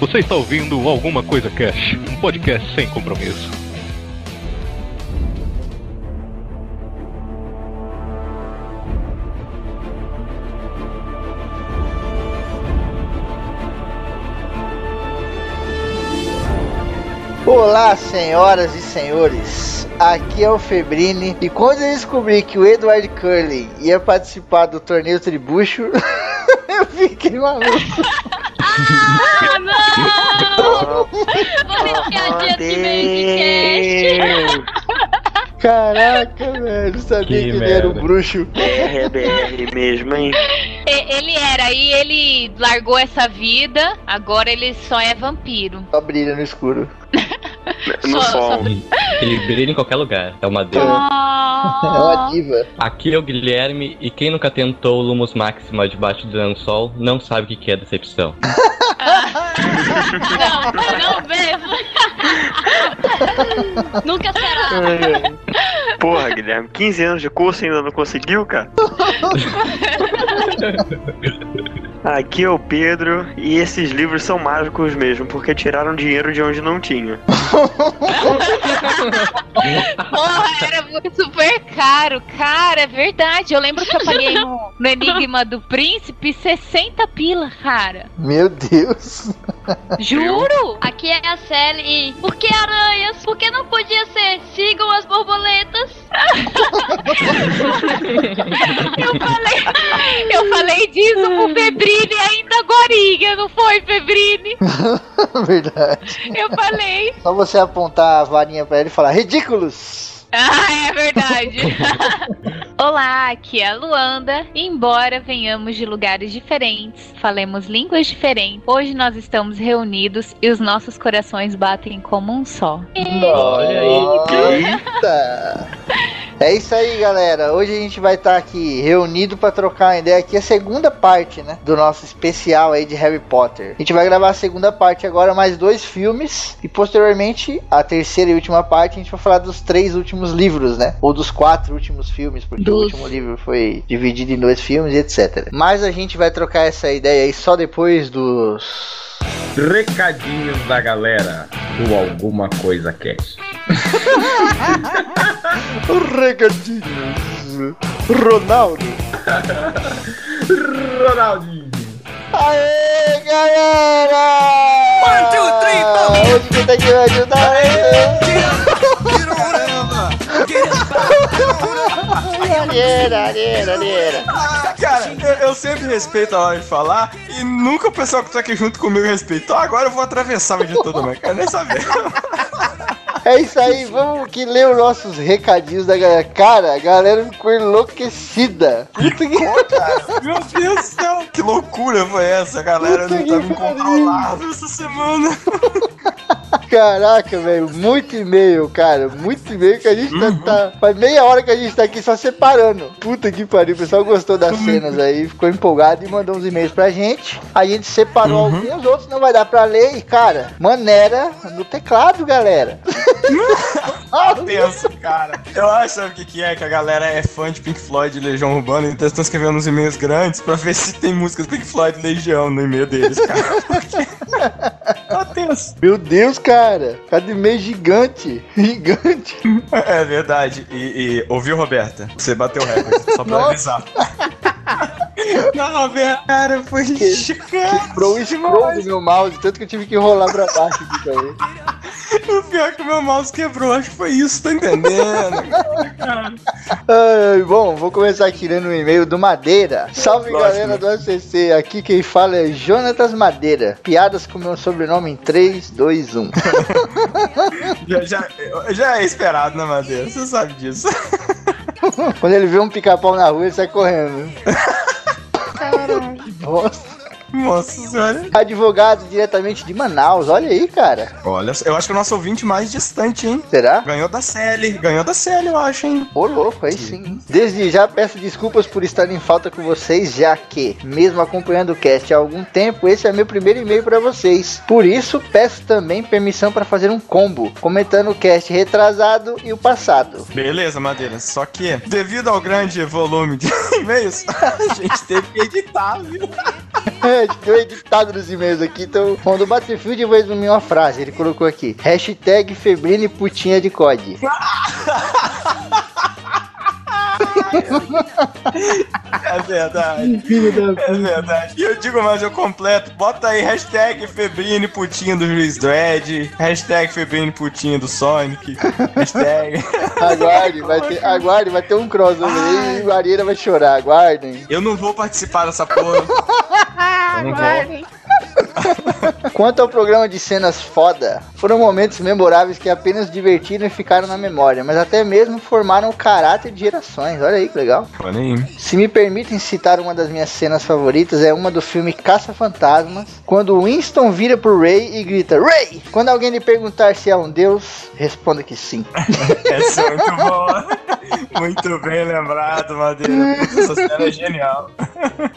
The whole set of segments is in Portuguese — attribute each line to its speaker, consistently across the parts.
Speaker 1: Você está ouvindo Alguma Coisa Cash, um podcast sem compromisso.
Speaker 2: Olá, senhoras e senhores. Aqui é o Febrini e quando eu descobri que o Edward Curley ia participar do torneio Tribucho, eu fiquei maluco.
Speaker 3: Ah, não! Cast.
Speaker 2: Caraca, velho, sabia que,
Speaker 4: Que
Speaker 2: ele era um bruxo.
Speaker 5: BR é BR mesmo, hein?
Speaker 3: E- Ele era, aí ele largou essa vida, agora ele só é vampiro.
Speaker 2: Só brilha no escuro.
Speaker 5: No
Speaker 3: Só-
Speaker 5: sol.
Speaker 4: Ele, ele brilha em qualquer lugar. É uma deusa.
Speaker 2: É
Speaker 3: Ah,
Speaker 2: uma diva.
Speaker 4: Aqui é o Guilherme e quem nunca tentou o Lumos Máxima debaixo do lençol não sabe o que é decepção.
Speaker 3: não, não mesmo. Nunca será.
Speaker 5: Porra, Guilherme, 15 anos de curso e ainda não conseguiu, cara? Aqui é o Pedro e esses livros são mágicos mesmo, porque tiraram dinheiro de onde não tinha.
Speaker 3: Porra, era muito super caro. Cara, é verdade. Eu lembro que eu paguei no, no Enigma do Príncipe 60 pila, cara.
Speaker 2: Meu Deus.
Speaker 3: Juro?
Speaker 6: Aqui é a Sally e por que aranhas? Por que não podia ser sigam as borboletas?
Speaker 3: Eu falei, eu falei disso pro Febrini ainda agorinha, não foi, Febrini?
Speaker 2: Verdade.
Speaker 3: Eu falei.
Speaker 2: Só você apontar a varinha pra ele e falar ridículos.
Speaker 3: Ah, é verdade. Olá, aqui é a Luanda. Embora venhamos de lugares diferentes, falemos línguas diferentes, hoje nós estamos reunidos e os nossos corações batem como um só.
Speaker 4: Olha aí.
Speaker 2: Eita! É isso aí, galera. Hoje a gente vai estar aqui reunido para trocar uma ideia aqui, a segunda parte, né, do nosso especial aí de Harry Potter. A gente vai gravar a segunda parte agora, mais dois filmes e posteriormente a terceira e última parte a gente vai falar dos três últimos livros, né, ou dos quatro últimos filmes, porque o
Speaker 3: Dos.
Speaker 2: último livro foi dividido em dois filmes e etc. Mas a gente vai trocar essa ideia aí só depois dos
Speaker 7: Recadinhos da galera do Alguma Coisa Cast.
Speaker 2: recadinhos. Ronaldo.
Speaker 7: Ronaldinho.
Speaker 2: Aê, galera! One, two, three, Hoje quem tá aqui vai ajudar é Areira, areira, areira.
Speaker 8: Cara, eu, eu sempre respeito a hora de falar e nunca o pessoal que tá aqui junto comigo respeitou. Agora eu vou atravessar o vídeo todo, mas quero nem saber.
Speaker 2: É isso aí, vamos que ler os nossos recadinhos da galera. Cara, a galera ficou enlouquecida. Puta que...
Speaker 8: Meu Deus do céu, que loucura foi essa? A galera
Speaker 2: Puta
Speaker 8: não tava
Speaker 2: pariu.
Speaker 8: incontrolável essa semana.
Speaker 2: Caraca, velho, muito e-mail, cara. Muito e-mail que a gente tá, tá- Faz meia hora que a gente tá aqui só separando. Puta que pariu, o pessoal gostou das cenas aí, ficou empolgado e mandou uns e-mails pra gente. A gente separou alguns, outros não vai dar pra ler. E, cara, maneira no teclado, galera.
Speaker 8: Tenso, cara. Eu acho, sabe o que, que é? Que a galera é fã de Pink Floyd e Legião Urbana, então eles estão escrevendo uns e-mails grandes pra ver se tem músicas Pink Floyd e Legião no e-mail deles, cara. Porque... tá tenso.
Speaker 2: Meu Deus, cara. Cada e-mail gigante. Gigante.
Speaker 8: É verdade. E, e ouviu, Roberta? Você bateu o recorde, só pra
Speaker 2: Nossa.
Speaker 8: avisar. Não, cara, foi chocante.
Speaker 2: Quebrou o scroll do meu mouse, tanto que eu tive que rolar pra baixo aqui ele.
Speaker 8: O pior é que meu mouse quebrou, acho que foi isso, tá entendendo?
Speaker 2: Ai, bom, vou começar aqui lendo um e-mail do Madeira. Salve
Speaker 8: Lógico,
Speaker 2: galera
Speaker 8: né?
Speaker 2: do ACC, aqui quem fala é Jonatas Madeira. Piadas com meu sobrenome em 3, 2, 1.
Speaker 8: Já, já, já é esperado, né, Madeira? Você sabe disso.
Speaker 2: Quando ele vê um pica-pau na rua, ele sai correndo. Caralho. Nossa.
Speaker 8: Senhora.
Speaker 2: Advogado diretamente de Manaus, olha aí, cara.
Speaker 8: Olha, eu acho que é o nosso ouvinte mais distante, hein?
Speaker 2: Será?
Speaker 8: Ganhou da Sally, ganhou da Sally, eu acho, hein?
Speaker 2: Ô louco, aí sim. Desde já peço desculpas por estar em falta com vocês, já que, mesmo acompanhando o cast há algum tempo, esse é meu primeiro e-mail para vocês. Por isso, peço também permissão para fazer um combo, comentando o cast retrasado e o passado.
Speaker 8: Beleza, Madeira. Só que, devido ao grande volume de e-mails, a gente teve que editar, viu?
Speaker 2: É, deu editado nos e-mails aqui, então. Bom, do Battlefield eu vou resumir uma frase. Ele colocou aqui: hashtag Febrina e putinha de COD.
Speaker 8: É verdade. É verdade. E eu digo mais, eu completo. Bota aí hashtag Febrine Putinha do Juiz Dredd. Hashtag Febrine Putinha do Sonic. Hashtag.
Speaker 2: Aguarde, vai ter, aguarde, vai ter um crossover aí e o Arena vai chorar. Aguardem.
Speaker 8: Eu não vou participar dessa porra. Eu não vou.
Speaker 2: Quanto ao programa de cenas foda, foram momentos memoráveis que apenas divertiram e ficaram na memória, mas até mesmo formaram o caráter de gerações. Olha aí que legal.
Speaker 8: Olha aí.
Speaker 2: Se me permitem citar uma das minhas cenas favoritas, é uma do filme Caça-Fantasmas, quando Winston vira pro Ray e grita: Ray! Quando alguém lhe perguntar se é um deus, responda que sim.
Speaker 8: Essa é muito boa. Muito bem lembrado, Madeira. Essa cena é genial.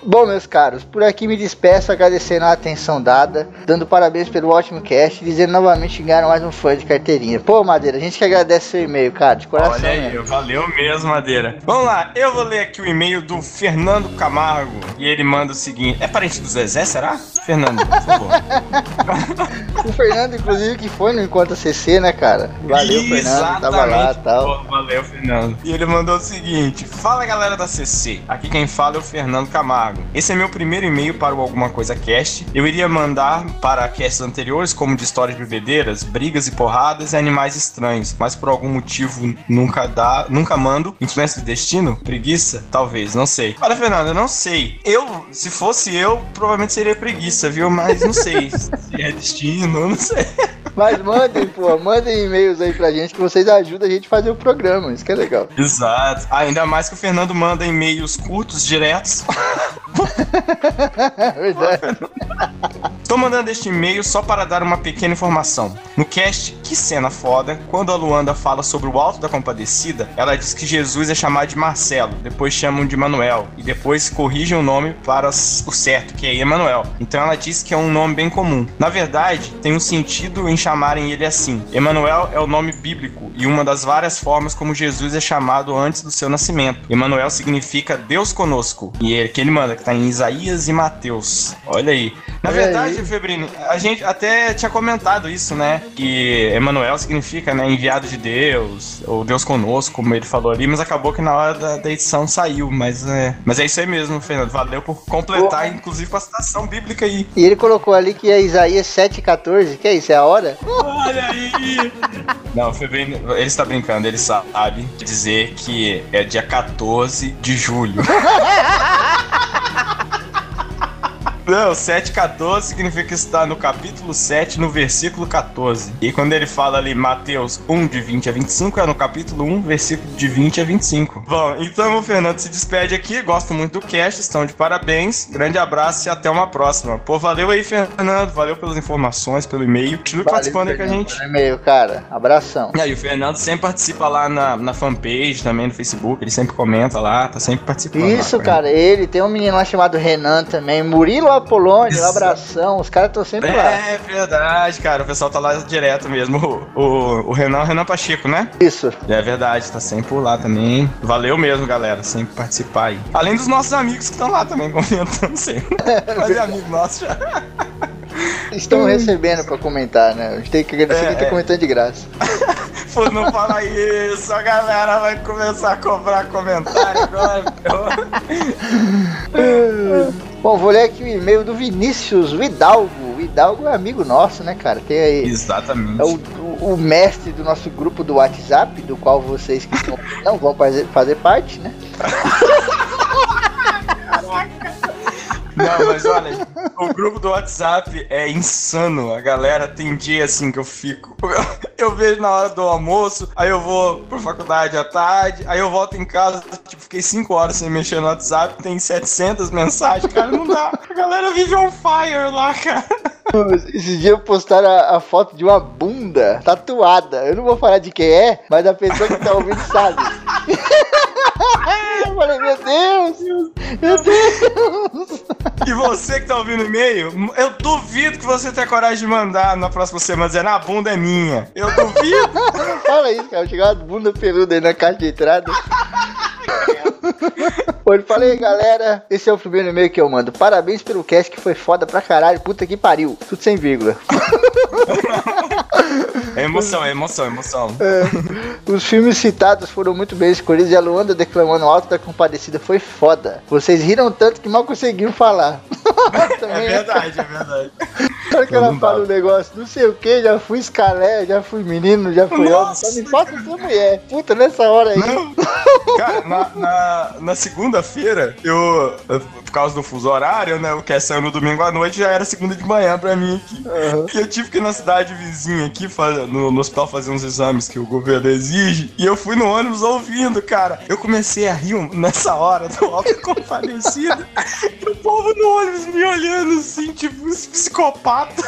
Speaker 2: Bom, meus caros, por aqui me despeço agradecendo a atenção dada, dando parabéns pelo ótimo cast e dizendo novamente que ganharam mais um fã de carteirinha. Pô, Madeira, a gente que agradece seu e-mail, cara, de coração.
Speaker 8: Olha aí,
Speaker 2: mesmo.
Speaker 8: valeu mesmo, Madeira. Vamos lá, eu vou ler aqui o e-mail do Fernando Camargo e ele manda o seguinte: É parente do Zezé, será? Fernando, por favor.
Speaker 2: O Fernando, inclusive, que foi no Enquanto CC, né, cara? Valeu, Fernando, tava lá e tal.
Speaker 8: Pô, valeu, Fernando. E ele mandou o seguinte: Fala galera da CC, aqui quem fala é o Fernando Camargo. Esse é meu primeiro e-mail para o Alguma Coisa Cast. Eu iria mandar para casts anteriores, como de histórias de bebedeiras, brigas e porradas e animais estranhos, mas por algum motivo nunca dá, nunca mando. Influência do destino? Preguiça? Talvez, não sei. Olha, Fernando, eu não sei. Eu, se fosse eu, provavelmente seria preguiça, viu? Mas não sei se é destino, não sei.
Speaker 2: Mas mandem, pô, mandem e-mails aí pra gente que vocês ajudam a gente a fazer o programa. Isso que é legal.
Speaker 8: Exato. Ah, ainda mais que o Fernando manda e-mails curtos, diretos.
Speaker 2: Verdade.
Speaker 8: Tô mandando este e-mail só para dar uma pequena informação. No cast Que Cena Foda, quando a Luanda fala sobre o Alto da Compadecida, ela diz que Jesus é chamado de Marcelo, depois chamam de Manuel, e depois corrigem o nome para o certo, que é Emanuel. Então ela diz que é um nome bem comum. Na verdade, tem um sentido em chamarem ele assim. Emanuel é o nome bíblico e uma das várias formas como Jesus é chamado antes do seu nascimento. Emanuel significa Deus conosco, e é que ele manda, que tá em Isaías e Mateus. Olha aí. Na
Speaker 2: Olha
Speaker 8: verdade,
Speaker 2: aí.
Speaker 8: Febrini, a gente até tinha comentado isso, né? Que Emanuel significa, né, enviado de Deus, ou Deus conosco, como ele falou ali, mas acabou que na hora da, da edição saiu. Mas é, mas é isso aí mesmo, Fernando. Valeu por completar, inclusive, com a citação bíblica aí.
Speaker 2: E ele colocou ali que é Isaías 7,14. Que é isso? É a hora?
Speaker 8: Olha aí! Não, Febrini, ele está brincando, ele sabe dizer que é dia 14 de julho. Não, 7,14 significa que está no capítulo 7, no versículo 14. E quando ele fala ali Mateus 1, de 20 a 25, é no capítulo 1, versículo de 20 a 25. Bom, então o Fernando se despede aqui. Gosto muito do cast, estão de parabéns. Grande abraço e até uma próxima. Pô, valeu aí, Fernando. Valeu pelas informações, pelo e-mail. Continue participando aí com a gente.
Speaker 2: E-mail, cara. Abração.
Speaker 8: E aí, o Fernando sempre participa lá na, na fanpage, também no Facebook. Ele sempre comenta lá, tá sempre participando.
Speaker 2: Isso,
Speaker 8: lá,
Speaker 2: cara, ele tem um menino lá chamado Renan também. Murilo Apolônio,
Speaker 8: Isso.
Speaker 2: um abração. Os caras estão sempre lá.
Speaker 8: É verdade, cara. O pessoal tá lá direto mesmo. O, o, o Renan, o Renan Pacheco, né?
Speaker 2: Isso.
Speaker 8: É verdade, tá sempre por lá também. Valeu mesmo, galera. Sempre participar aí. Além dos nossos amigos que estão lá também comentando sempre. Mas é amigo nosso já.
Speaker 2: Estão recebendo pra comentar, né? A gente tem que agradecer
Speaker 8: É,
Speaker 2: quem tá
Speaker 8: é.
Speaker 2: comentando de graça.
Speaker 8: Pô, não fala isso, a galera vai começar a cobrar comentário agora.
Speaker 2: Bom, vou ler aqui o e-mail do Vinícius Hidalgo. O Hidalgo é amigo nosso, né, cara? Tem aí.
Speaker 8: Exatamente.
Speaker 2: É o, o, o mestre do nosso grupo do WhatsApp, do qual vocês que estão- não vão fazer, fazer parte, né?
Speaker 8: Não, mas olha, o grupo do WhatsApp é insano. A galera tem dia assim que eu fico. Eu vejo na hora do almoço, aí eu vou pra faculdade à tarde, aí eu volto em casa, tipo, fiquei 5 horas sem mexer no WhatsApp, tem 700 mensagens, cara, não dá. A galera vive on fire lá, cara.
Speaker 2: Esses dias postaram a, a foto de uma bunda tatuada. Eu não vou falar de quem é, mas a pessoa que tá ouvindo sabe. Eu falei, meu Deus! Meu Deus!
Speaker 8: E você que tá ouvindo o e-mail, eu duvido que você tenha coragem de mandar na próxima semana dizendo a bunda é minha. Eu duvido.
Speaker 2: Fala isso, cara. Chegou uma bunda peluda aí na caixa de entrada. Falar aí, galera. Esse é o primeiro e-mail que eu mando. Parabéns pelo cast que foi foda pra caralho. Puta que pariu. Tudo sem vírgula.
Speaker 8: É emoção, é emoção, é emoção.
Speaker 2: É. Os filmes citados foram muito bem escolhidos e a Luanda declamando Alto da Compadecida foi foda. Vocês riram tanto que mal conseguiram falar.
Speaker 8: É verdade, é verdade.
Speaker 2: Na hora que ela fala um negócio, não sei o que, já fui escalé, já fui menino, já fui homem, só me falta ser mulher. Puta, nessa hora aí.
Speaker 8: Não. Cara, na, na, na segunda-feira, eu, por causa do fuso horário, né? O que saiu no domingo à noite já era segunda de manhã pra mim aqui.
Speaker 2: Aham.
Speaker 8: E eu tive que ir na cidade vizinha aqui, faz- no, no hospital, fazer uns exames que o governo exige. E eu fui no ônibus ouvindo, cara. Eu comecei a rir nessa hora do alto compadecido. e o povo no ônibus me olhando assim, tipo, esse psicopata.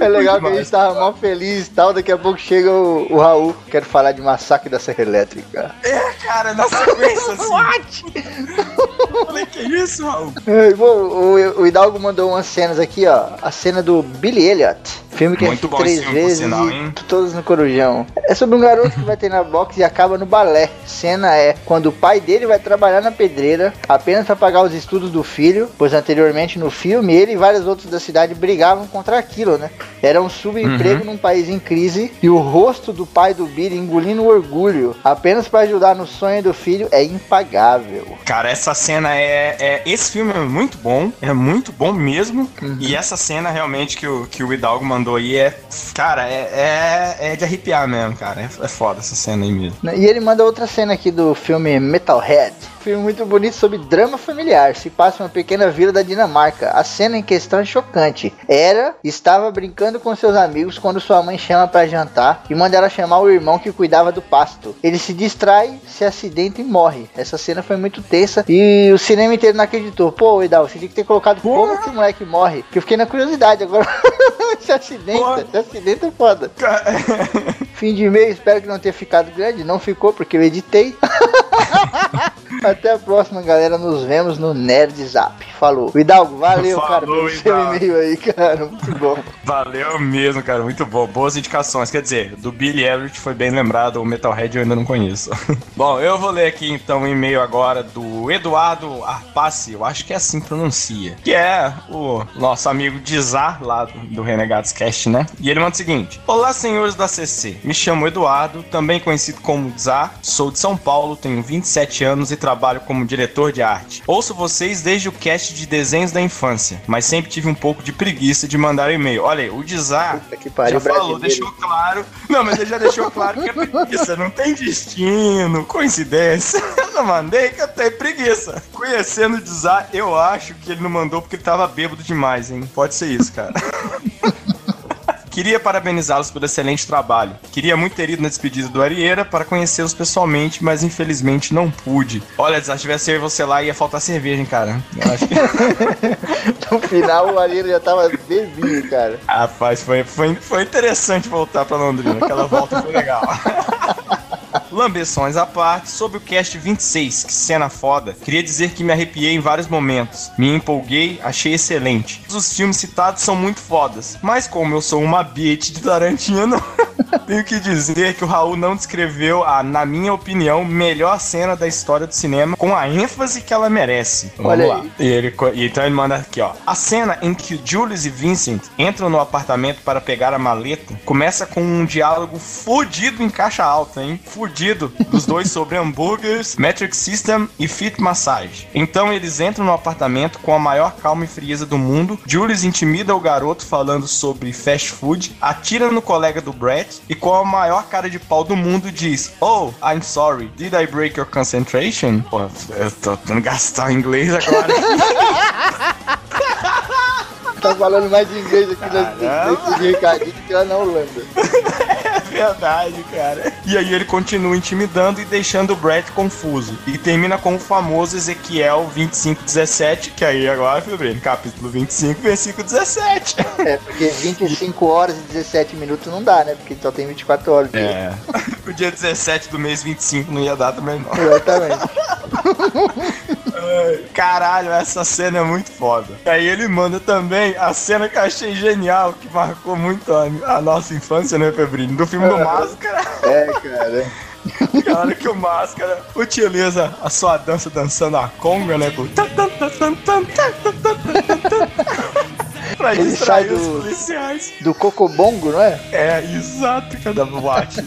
Speaker 2: É legal que a gente tava mal feliz e tal, daqui a pouco chega o, o Raul, quero falar de massacre da Serra Elétrica.
Speaker 8: É, cara, na sequência, assim. What? Falei, que isso, Raul?
Speaker 2: É, bom, o, o Hidalgo mandou umas cenas aqui, ó. A cena do Billy Elliot. Filme que
Speaker 8: Muito
Speaker 2: é três vezes
Speaker 8: sinal, hein?
Speaker 2: todos no Corujão. É sobre um garoto que vai ter na boxe e acaba no balé. Cena é quando o pai dele vai trabalhar na pedreira apenas para pagar os estudos do filho, pois anteriormente no filme ele e vários outros da cidade brigavam contra aquilo, né? Era um subemprego
Speaker 8: Uhum.
Speaker 2: num país em crise e o rosto do pai do Billy engolindo o orgulho apenas para ajudar no sonho do filho é impagável.
Speaker 8: Cara, essa cena é, é- Esse filme é muito bom, é muito bom mesmo.
Speaker 2: Uhum.
Speaker 8: E essa cena realmente que o, que o Hidalgo mandou aí é. Cara, é, é, é de arrepiar mesmo, cara. É, é foda essa cena aí mesmo.
Speaker 2: E ele manda outra cena aqui do filme Metalhead. Filme muito bonito sobre drama familiar. Se passa uma pequena vila da Dinamarca. A cena em questão é chocante. Era estava brincando com seus amigos quando sua mãe chama para jantar e manda ela chamar o irmão que cuidava do pasto. Ele se distrai, se acidenta e morre. Essa cena foi muito tensa e o cinema inteiro não acreditou. Pô, Idal, você tinha que ter colocado como que o moleque morre. Que eu fiquei na curiosidade agora. se acidenta,
Speaker 8: Porra.
Speaker 2: se acidenta é foda. Fim de e-mail, espero que não tenha ficado grande. Não ficou porque eu editei. Até a próxima, galera. Nos vemos no Nerd Zap. Falou. O Hidalgo, valeu,
Speaker 8: Falou,
Speaker 2: cara, pelo seu e-mail aí, cara. Muito bom.
Speaker 8: Valeu mesmo, cara. Muito bom. Boas indicações. Quer dizer, do Billy Elliot foi bem lembrado, o Metalhead eu ainda não conheço. bom, eu vou ler aqui então o e-mail agora do Eduardo Arpace, eu acho que é assim que pronuncia. Que é o nosso amigo Dizar, lá do, do Renegados Cast, né? E ele manda o seguinte: Olá, senhores da CC. Me chamo Eduardo, também conhecido como Dizar. Sou de São Paulo, tenho 27 anos e trabalho como diretor de arte. Ouço vocês desde o cast de desenhos da infância, mas sempre tive um pouco de preguiça de mandar um e-mail. Olha aí, o
Speaker 2: pariu,
Speaker 8: já falou, deixou claro. Não, mas ele já deixou claro que é preguiça. Não tem destino, coincidência. Eu não mandei que eu tenho preguiça. Conhecendo o Dizar, eu acho que ele não mandou porque ele tava bêbado demais, hein? Pode ser isso, cara. Queria parabenizá-los pelo excelente trabalho. Queria muito ter ido na despedida do Arieira para conhecê-los pessoalmente, mas infelizmente não pude. Olha, se tivesse eu e você lá, ia faltar cerveja, hein, cara. Eu acho que.
Speaker 2: No final, o Arino já tava bebinho, cara.
Speaker 8: Rapaz, foi, foi, foi interessante voltar pra Londrina. Aquela volta foi legal. Lambeções à parte, sobre o cast 26, que cena foda. Queria dizer que me arrepiei em vários momentos. Me empolguei, achei excelente. Os filmes citados são muito fodas, mas como eu sou uma bitch de Tarantino, tenho que dizer que o Raul não descreveu a, na minha opinião, melhor cena da história do cinema com a ênfase que ela merece. Vamos
Speaker 2: Olha
Speaker 8: lá.
Speaker 2: aí.
Speaker 8: E ele, e então ele manda aqui, ó. A cena em que Julius e Vincent entram no apartamento para pegar a maleta começa com um diálogo fudido em caixa alta, hein? Fudido dos dois sobre hambúrgueres, metric system e fit massage. Então eles entram no apartamento com a maior calma e frieza do mundo. Julius intimida o garoto falando sobre fast food, atira no colega do Brett e com a maior cara de pau do mundo diz: Oh, I'm sorry, did I break your concentration? Pô, eu tô tentando gastar inglês agora.
Speaker 2: Tá falando mais de inglês aqui
Speaker 8: Caramba.
Speaker 2: nesse, nesse recadinho que lá na Holanda.
Speaker 8: Verdade, cara. E aí ele continua intimidando e deixando o Brett confuso. E termina com o famoso Ezequiel 25:17, que aí agora, Febrino, capítulo 25, versículo 17.
Speaker 2: É, porque 25 horas e 17 minutos não dá, né? Porque só tem 24 horas.
Speaker 8: É. O dia 17 do mês 25 não ia dar também, não.
Speaker 2: Exatamente.
Speaker 8: Caralho, essa cena é muito foda. Aí ele manda também a cena que eu achei genial, que marcou muito a, a nossa infância, né, Febrinho? Do filme do Máscara.
Speaker 2: É, cara.
Speaker 8: Na hora que o Máscara utiliza a sua dança dançando a conga, né? Pra
Speaker 2: ele
Speaker 8: distrair os policiais.
Speaker 2: Do Cocobongo, não é?
Speaker 8: É, exato, cada boate.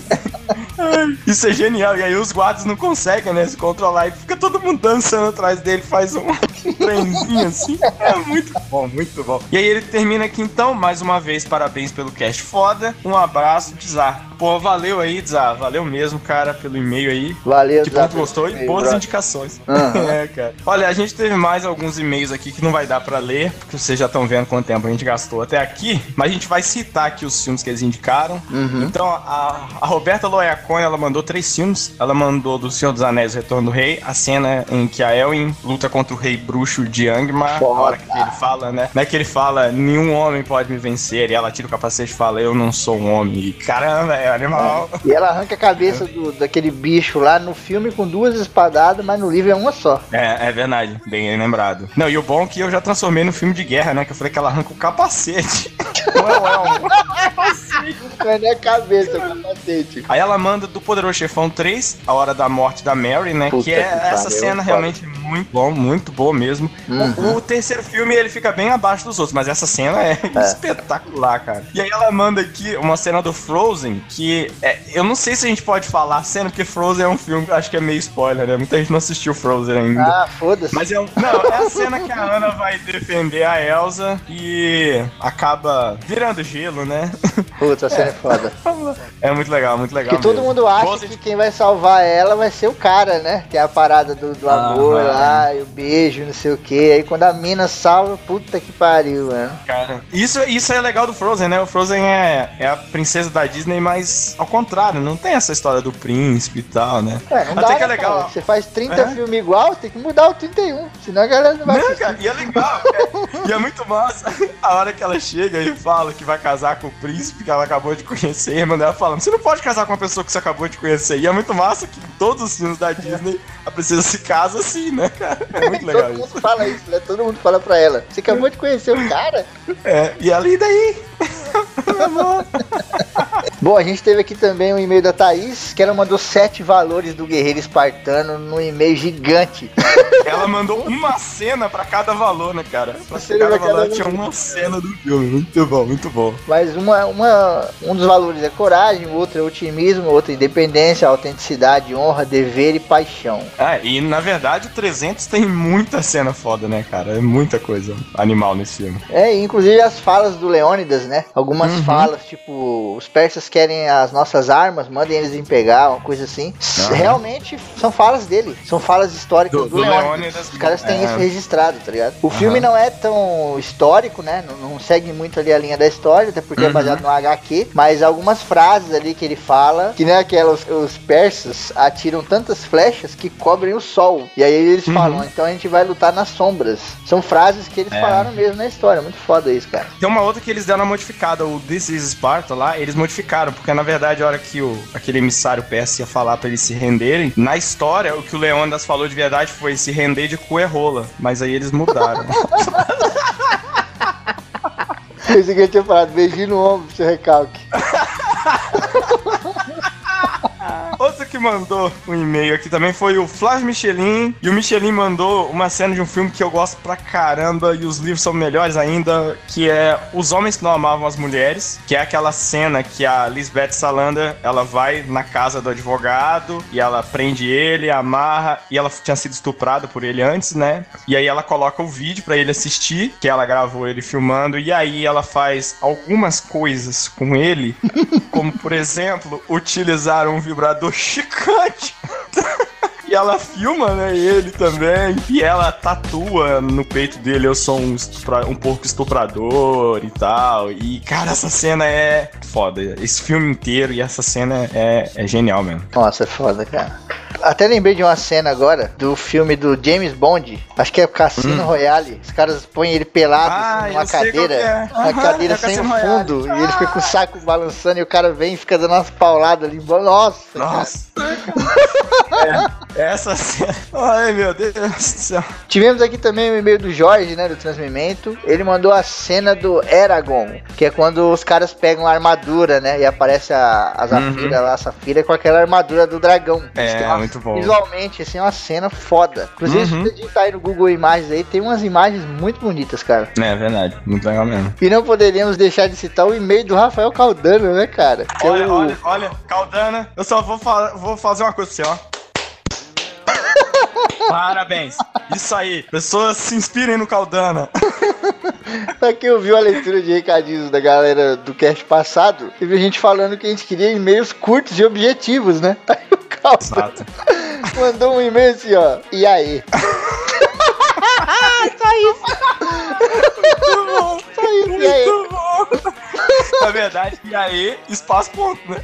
Speaker 8: Isso é genial. E aí os guardas não conseguem, né, se controlar. E fica todo mundo dançando atrás dele, faz um trenzinho assim. É muito bom, muito bom. E aí ele termina aqui então, mais uma vez, parabéns pelo cast foda. Um abraço, Dzar. Pô, valeu aí, Dzar. Valeu mesmo, cara, pelo e-mail aí.
Speaker 2: Valeu,
Speaker 8: Que bom
Speaker 2: Zap.
Speaker 8: que gostou e boas
Speaker 2: brother.
Speaker 8: indicações.
Speaker 2: Aham.
Speaker 8: É, cara. Olha, a gente teve mais alguns e-mails aqui que não vai dar pra ler, porque vocês já estão vendo quanto tempo a gente gastou até aqui, mas a gente vai citar aqui os filmes que eles indicaram.
Speaker 2: Uhum.
Speaker 8: Então, a, a Roberta Loiacone, ela mandou três filmes. Ela mandou do Senhor dos Anéis, o Retorno do Rei, a cena em que a Elwin luta contra o rei bruxo de Angmar, a
Speaker 2: Foda.
Speaker 8: hora que ele fala, né? Não é que ele fala, nenhum homem pode me vencer, e ela tira o capacete e fala, eu não sou um homem. E caramba, é animal.
Speaker 2: E ela arranca a cabeça do, daquele bicho lá no filme com duas espadadas, mas no livro é uma só.
Speaker 8: É, é verdade, bem lembrado. Não, e o bom é que eu já transformei no filme de guerra, né? Que eu falei que ela arranca o capacete. Não é o elmo.
Speaker 2: Não é cabeça, é capacete.
Speaker 8: Aí ela manda do Poderoso Chefão 3, A Hora da Morte da Mary, né?
Speaker 2: Puta
Speaker 8: que é
Speaker 2: que
Speaker 8: essa
Speaker 2: pariu,
Speaker 8: cena
Speaker 2: foda.
Speaker 8: realmente muito bom, muito boa mesmo.
Speaker 2: Uhum.
Speaker 8: O, o terceiro filme ele fica bem abaixo dos outros, mas essa cena é, espetacular, cara. E aí ela manda aqui uma cena do Frozen, que é, eu não sei se a gente pode falar a cena, porque Frozen é um filme, acho que é meio spoiler, né? Muita gente não assistiu Frozen ainda.
Speaker 2: Ah, foda-se.
Speaker 8: Mas é, um- não, é a cena que a Ana vai defender a Elsa e acaba virando gelo, né?
Speaker 2: Puta, a cena é foda.
Speaker 8: É muito legal, muito legal.
Speaker 2: Porque todo mundo acha
Speaker 8: Boas
Speaker 2: que quem vai salvar ela vai ser o cara, né? Que é a parada do, do amor lá, e o beijo, não sei o que. Aí quando a mina salva, puta que pariu, mano.
Speaker 8: Cara, isso, isso é legal do Frozen, né? O Frozen é, é a princesa da Disney, mas ao contrário, não tem essa história do príncipe e tal, né?
Speaker 2: É, não
Speaker 8: Até
Speaker 2: dá,
Speaker 8: que é
Speaker 2: né,
Speaker 8: legal.
Speaker 2: cara? Você faz 30
Speaker 8: É.
Speaker 2: filmes igual, tem que mudar o 31. Senão a galera não vai
Speaker 8: Não,
Speaker 2: assistir.
Speaker 8: cara, e é legal, cara. E é muito massa a hora que ela chega e fala que vai casar com o príncipe que ela acabou de conhecer, e a irmã dela falando, você não pode casar com uma pessoa que você acabou de conhecer. E é muito massa que em todos os filmes da Disney a princesa se casa assim, né, cara? É muito legal
Speaker 2: Todo
Speaker 8: isso.
Speaker 2: mundo fala isso, né? Todo mundo fala pra ela. Você acabou de conhecer o cara?
Speaker 8: É, e ela, e daí?
Speaker 2: Bom, a gente teve aqui também um e-mail da Thaís, que ela mandou sete valores do guerreiro espartano num e-mail gigante.
Speaker 8: Ela mandou uma cena pra cada valor, né, cara? Pra cada valor tinha uma cena do filme. Muito bom, muito bom.
Speaker 2: Mas uma, uma, um dos valores é coragem, o outro é otimismo, o outro é independência, autenticidade, honra, dever e paixão.
Speaker 8: Ah, e na verdade o 300 tem muita cena foda, né, cara? É muita coisa animal nesse filme.
Speaker 2: É, inclusive as falas do Leônidas, né? Algumas
Speaker 8: Uhum.
Speaker 2: falas, tipo, os persas querem as nossas armas, mandem eles em pegar, uma coisa assim. Realmente são falas dele, são falas históricas
Speaker 8: Do-
Speaker 2: do,
Speaker 8: do
Speaker 2: Leônidas.
Speaker 8: Leônidas,
Speaker 2: Os caras têm
Speaker 8: é.
Speaker 2: isso registrado, tá ligado? O
Speaker 8: Aham.
Speaker 2: filme não é tão histórico, né? Não, não segue muito ali a linha da história, até porque é
Speaker 8: Uhum.
Speaker 2: baseado no HQ, mas algumas frases ali que ele fala, que nem aquelas, os persas atiram tantas flechas que cobrem o sol. E aí eles
Speaker 8: Uhum.
Speaker 2: falam, então a gente vai lutar nas sombras. São frases que eles
Speaker 8: É.
Speaker 2: falaram mesmo na história, muito foda isso, cara.
Speaker 8: Tem uma outra que eles deram uma modificada, o This is Sparta lá, eles modificaram, porque na verdade a hora que o, aquele emissário persa ia falar pra eles se renderem, na história o que o Leônidas falou de verdade foi se render de cu é rola, mas aí eles mudaram.
Speaker 2: Esse que eu tinha falado, beijinho no ombro, seu recalque.
Speaker 8: Outro que mandou um e-mail aqui também foi o Flávio Michelin. E o Michelin mandou uma cena de um filme que eu gosto pra caramba e os livros são melhores ainda, que é Os Homens que Não Amavam as Mulheres, que é aquela cena que a Lisbeth Salander, ela vai na casa do advogado e ela prende ele, amarra, e ela tinha sido estuprada por ele antes, né? E aí ela coloca o vídeo pra ele assistir, que ela gravou ele filmando, e aí ela faz algumas coisas com ele, como por exemplo, utilizar um vibrador chicante. E ela filma, né, ele também. E ela tatua no peito dele, eu sou um, estupra- um porco estuprador e tal. E, cara, essa cena é foda. Esse filme inteiro e essa cena é, é genial mesmo.
Speaker 2: Nossa, é foda, cara. Até lembrei de uma cena agora do filme do James Bond. Acho que é Cassino Royale. Os caras põem ele pelado
Speaker 8: Hum. Ah,
Speaker 2: assim, numa cadeira.
Speaker 8: é.
Speaker 2: Uma cadeira
Speaker 8: é
Speaker 2: sem fundo. E ele fica com o saco balançando e o cara vem e fica dando umas pauladas ali. Nossa, cara.
Speaker 8: Nossa. É, essa cena. Ai, meu Deus do céu.
Speaker 2: Tivemos aqui também o e-mail do Jorge, né, do Transmimento. Ele mandou a cena do Eragon, que é quando os caras pegam a armadura, né, e aparece a, a Zafira lá, a Safira com aquela armadura do dragão.
Speaker 8: É,
Speaker 2: uma-
Speaker 8: muito bom.
Speaker 2: Visualmente, assim, é uma cena foda. Inclusive,
Speaker 8: Uhum.
Speaker 2: se você digitar aí no Google Imagens aí, tem umas imagens muito bonitas, cara.
Speaker 8: É verdade, muito legal mesmo.
Speaker 2: E não poderíamos deixar de citar o e-mail do Rafael Caldano, né, cara? É
Speaker 8: Olha,
Speaker 2: o-
Speaker 8: olha, olha, Caldana, eu só vou, fa- vou fazer uma coisa assim, ó. Parabéns. Isso aí. Pessoas se inspirem no Caldana.
Speaker 2: Pra quem ouviu a leitura de recadinhos da galera do cast passado, teve gente falando que a gente queria e-mails curtos e objetivos, né? Aí o Caldano
Speaker 8: Exato.
Speaker 2: mandou um e-mail assim, ó. E aí? Só isso. Só isso, e aí?
Speaker 8: Muito bom. Na verdade, e aí, espaço ponto, né?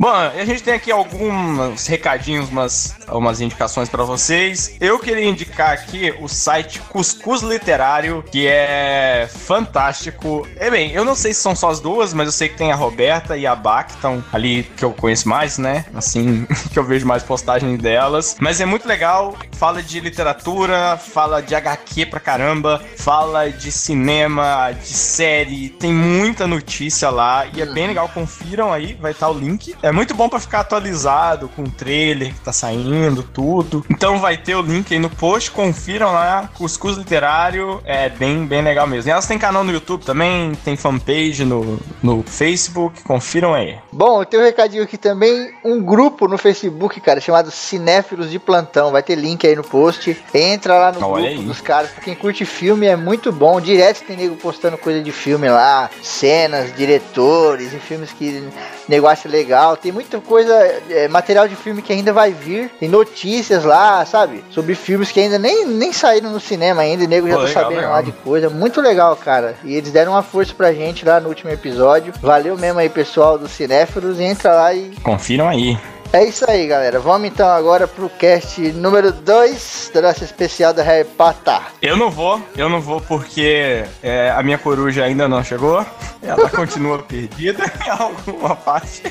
Speaker 8: Bom, a gente tem aqui alguns recadinhos, umas, umas indicações pra vocês. Eu queria indicar aqui o site Cuscuz Literário, que é fantástico. É bem, eu não sei se são só as duas, mas eu sei que tem a Roberta e a Bá, que estão ali que eu conheço mais, né? Assim, que eu vejo mais postagens delas. Mas é muito legal, fala de literatura, fala de HQ pra caramba, fala de cinema, de série, tem muita notícia lá e é bem legal, confiram aí, vai estar o link. É muito bom pra ficar atualizado com o trailer que tá saindo, tudo. Então vai ter o link aí no post, confiram lá, Cuscuz Literário, é bem, bem legal mesmo. E elas têm canal no YouTube também, tem fanpage no, no Facebook, confiram aí.
Speaker 2: Bom, eu tenho um recadinho aqui também, um grupo no Facebook, cara, chamado Cinéfilos de Plantão. Vai ter link aí no post. Entra lá no
Speaker 8: Olha
Speaker 2: grupo
Speaker 8: aí.
Speaker 2: dos caras. Pra quem curte filme, é muito bom. Direto tem nego postando coisa de filme lá, cenas, diretores, e filmes que negócio legal. Tem muita coisa, é, material de filme que ainda vai vir. Tem notícias lá, sabe? Sobre filmes que ainda nem, nem saíram no cinema ainda. E nego já
Speaker 8: Pô,
Speaker 2: tá
Speaker 8: legal,
Speaker 2: sabendo
Speaker 8: legal.
Speaker 2: lá de coisa. Muito legal, cara. E eles deram uma força pra gente lá no último episódio. Valeu mesmo aí, pessoal do Cinéfilos. Entra lá e
Speaker 8: Confiram aí.
Speaker 2: É isso aí, galera. Vamos então agora pro cast número 2 da nossa especial da Harry Potter.
Speaker 8: Eu não vou, eu não vou porque é, a minha coruja ainda não chegou. Ela continua perdida em alguma parte.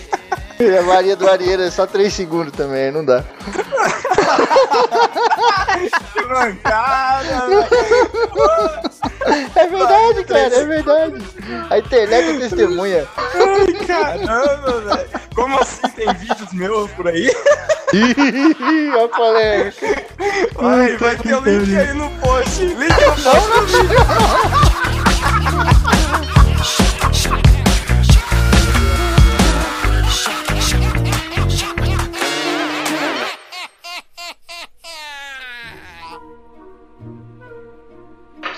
Speaker 2: E a Maria do Arieiro é só 3 segundos também, não dá.
Speaker 8: Que mancada,
Speaker 2: É verdade, cara, é verdade. A internet é testemunha.
Speaker 8: Ai, caramba, velho. Como assim tem vídeos meus por aí?
Speaker 2: Ih, Olha a polêmica.
Speaker 8: Ai, vai ter o link aí no post. Link no post do vídeo.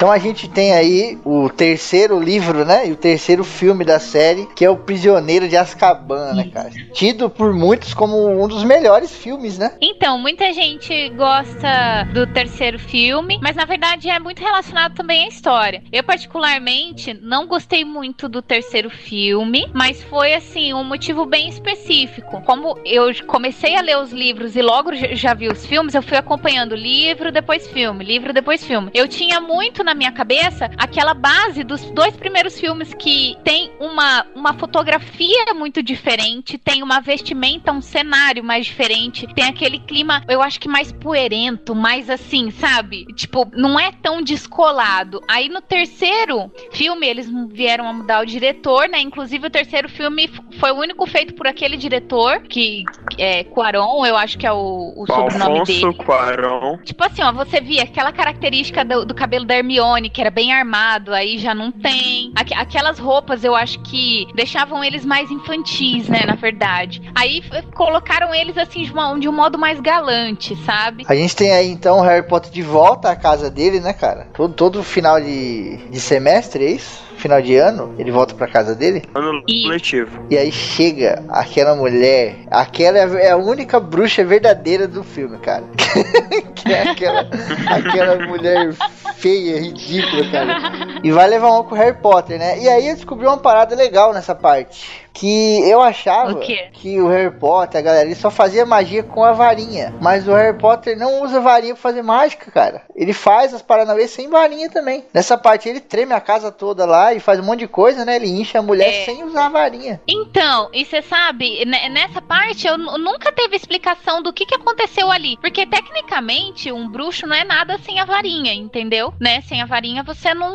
Speaker 2: Então a gente tem aí o terceiro livro, né? E o terceiro filme da série, que é O Prisioneiro de Azkaban, né, cara? Tido por muitos como um dos melhores filmes, né?
Speaker 3: Então, muita gente gosta do terceiro filme, mas na verdade é muito relacionado também à história. Eu, particularmente, não gostei muito do terceiro filme, mas foi assim, um motivo bem específico. Como eu comecei a ler os livros e logo já- vi os filmes, eu fui acompanhando livro, depois filme, livro, depois filme. Eu tinha muito na minha cabeça aquela base dos dois primeiros filmes que tem uma, uma fotografia muito diferente, tem uma vestimenta, um cenário mais diferente, tem aquele clima, eu acho que mais poerento, mais assim, sabe? Tipo, não é tão descolado. Aí no terceiro filme, eles vieram a mudar o diretor, né? Inclusive o terceiro filme foi o único feito por aquele diretor, que é Quaron, eu acho que é o, o sobrenome dele.
Speaker 5: Alfonso Cuarón.
Speaker 3: Tipo assim, ó, você via aquela característica do, do cabelo da Hermione, que era bem armado, aí já não tem. Aqu- aquelas roupas, eu acho que deixavam eles mais infantis, né, na verdade. Aí colocaram eles, assim, de, uma- de um modo mais galante, sabe?
Speaker 2: A gente tem aí então o Harry Potter de volta à casa dele, né, cara? Todo, todo final de, de semestre, é isso? Final de ano, ele volta pra casa dele.
Speaker 5: Ano
Speaker 3: E-
Speaker 5: letivo.
Speaker 2: E aí chega aquela mulher, aquela é a única bruxa verdadeira do filme, cara. que é aquela, aquela mulher feia, ridícula, cara. E vai levar uma com o Harry Potter, né? E aí eu descobri uma parada legal nessa parte. que eu achava
Speaker 3: O
Speaker 2: que o Harry Potter, a galera, ele só fazia magia com a varinha. Mas o Harry Potter não usa varinha pra fazer mágica, cara. Ele faz as Paranauê sem varinha também. Nessa parte ele treme a casa toda lá e faz um monte de coisa, né? Ele incha a mulher
Speaker 3: É.
Speaker 2: sem usar a varinha.
Speaker 3: Então, e você sabe, ne- nessa parte eu nu- nunca teve explicação do que, que aconteceu ali. Porque tecnicamente um bruxo não é nada sem a varinha, entendeu? Né? Sem a varinha você não,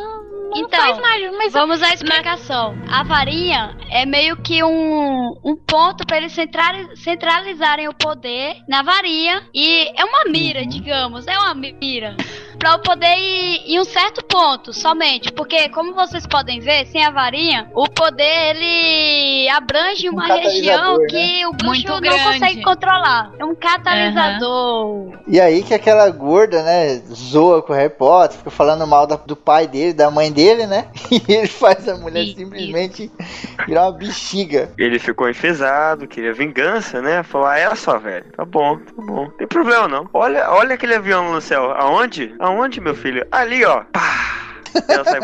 Speaker 3: não
Speaker 6: Então,
Speaker 3: faz mágica. Mas
Speaker 6: Vamos à explicação. A varinha é meio que um, um ponto para eles centrali- centralizarem o poder na varinha. E é uma mira, digamos. É uma mira. Pra eu poder ir em um certo ponto somente. Porque, como vocês podem ver, sem a varinha, o poder ele abrange uma região
Speaker 2: catalisador, né?
Speaker 6: que o bruxo
Speaker 3: Muito
Speaker 6: não
Speaker 3: grande.
Speaker 6: consegue controlar. É um catalisador.
Speaker 2: E aí que aquela gorda, né, zoa com o Harry Potter, fica falando mal da- do pai dele, da mãe dele, né? E ele faz a mulher
Speaker 3: Isso,
Speaker 2: simplesmente virar uma bexiga.
Speaker 5: Ele ficou enfesado, queria vingança, né? Falou, ah, é só, velho. Tá bom, tá bom. Não tem problema não. Olha, olha aquele avião no céu. Aonde? Aonde, meu filho? Ali, ó. Pá! E ela sai.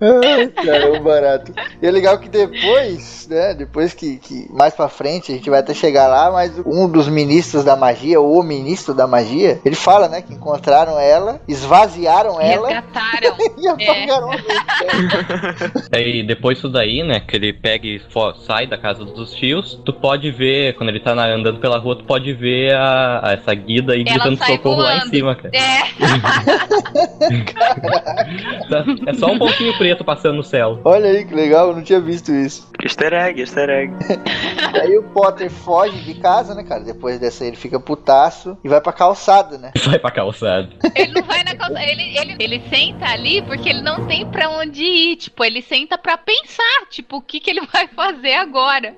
Speaker 2: Ai, cara, um barato. E é legal que depois, né, depois que, que mais pra frente a gente vai até chegar lá, mas um dos ministros da magia, ou o ministro da magia, ele fala, né, que encontraram ela, esvaziaram ela
Speaker 3: resgataram.
Speaker 2: e apagaram a luz.
Speaker 4: Aí depois disso daí, né, que ele pega e sai da casa dos tios, tu pode ver, quando ele tá andando pela rua, tu pode ver a, a- essa guida aí
Speaker 3: Ela
Speaker 4: gritando socorro lá em cima, cara.
Speaker 3: É,
Speaker 4: É só um pontinho preto passando no céu.
Speaker 2: Olha aí que legal, eu não tinha visto isso.
Speaker 5: Easter egg, easter egg.
Speaker 2: Aí o Potter foge de casa, né, cara? Depois dessa ele fica putaço e vai pra calçada, né?
Speaker 4: Vai pra calçada.
Speaker 3: ele não vai na calça. Ele, ele, ele senta ali porque ele não tem pra onde ir. Tipo, ele senta pra pensar, tipo, o que, que ele vai fazer agora.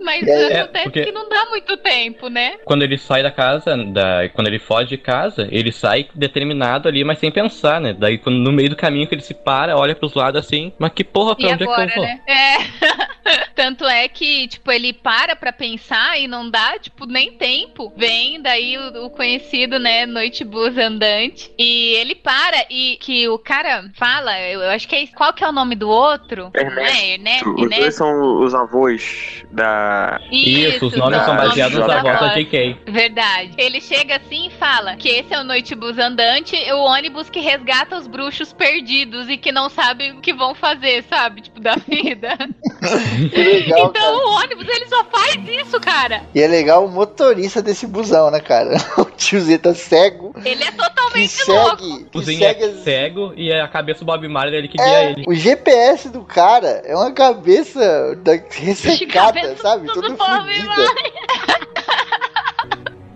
Speaker 3: Mas
Speaker 2: É,
Speaker 3: acontece
Speaker 4: porque-
Speaker 3: que não dá muito tempo, né?
Speaker 4: Quando ele sai da casa, da, quando ele foge de casa, ele sai determinado ali, mas sem pensar, né? Daí quando, no meio do caminho que ele se para, olha pros lados assim, mas que porra, pra
Speaker 3: E
Speaker 4: onde
Speaker 3: agora,
Speaker 4: é que eu vou?
Speaker 3: né? É. Tanto é que, tipo, ele para pra pensar e não dá, tipo, nem tempo. Vem daí o, o conhecido, né, Noite Blues Andante. E ele para e que o cara fala, eu, eu acho que é. Qual que é o nome do outro?
Speaker 5: Ernesto.
Speaker 3: Não é? Ernesto?
Speaker 5: Os dois são os avós da.
Speaker 4: Isso, os nomes são baseados
Speaker 5: dos
Speaker 4: nos avós da. JK.
Speaker 3: Verdade. Ele chega assim e fala que esse é o Noitebus andante, o ônibus que resgata os bruxos perdidos e que não sabem o que vão fazer, sabe? Tipo, da vida.
Speaker 2: Legal, cara.
Speaker 3: então o ônibus, ele só faz isso, cara.
Speaker 2: E é legal o motorista desse busão, né, cara? O tiozinho tá cego,
Speaker 3: Ele é totalmente louco.
Speaker 2: segue,
Speaker 4: O
Speaker 2: que
Speaker 4: Zinho
Speaker 2: segue
Speaker 4: é
Speaker 2: as-
Speaker 4: cego e a cabeça do Bob Marley é ele que guia
Speaker 2: É,
Speaker 4: ele.
Speaker 2: o GPS do cara é uma cabeça da- ressecada,
Speaker 6: Cabeça
Speaker 2: sabe?
Speaker 6: do
Speaker 2: Toda
Speaker 6: Bob
Speaker 2: fodida.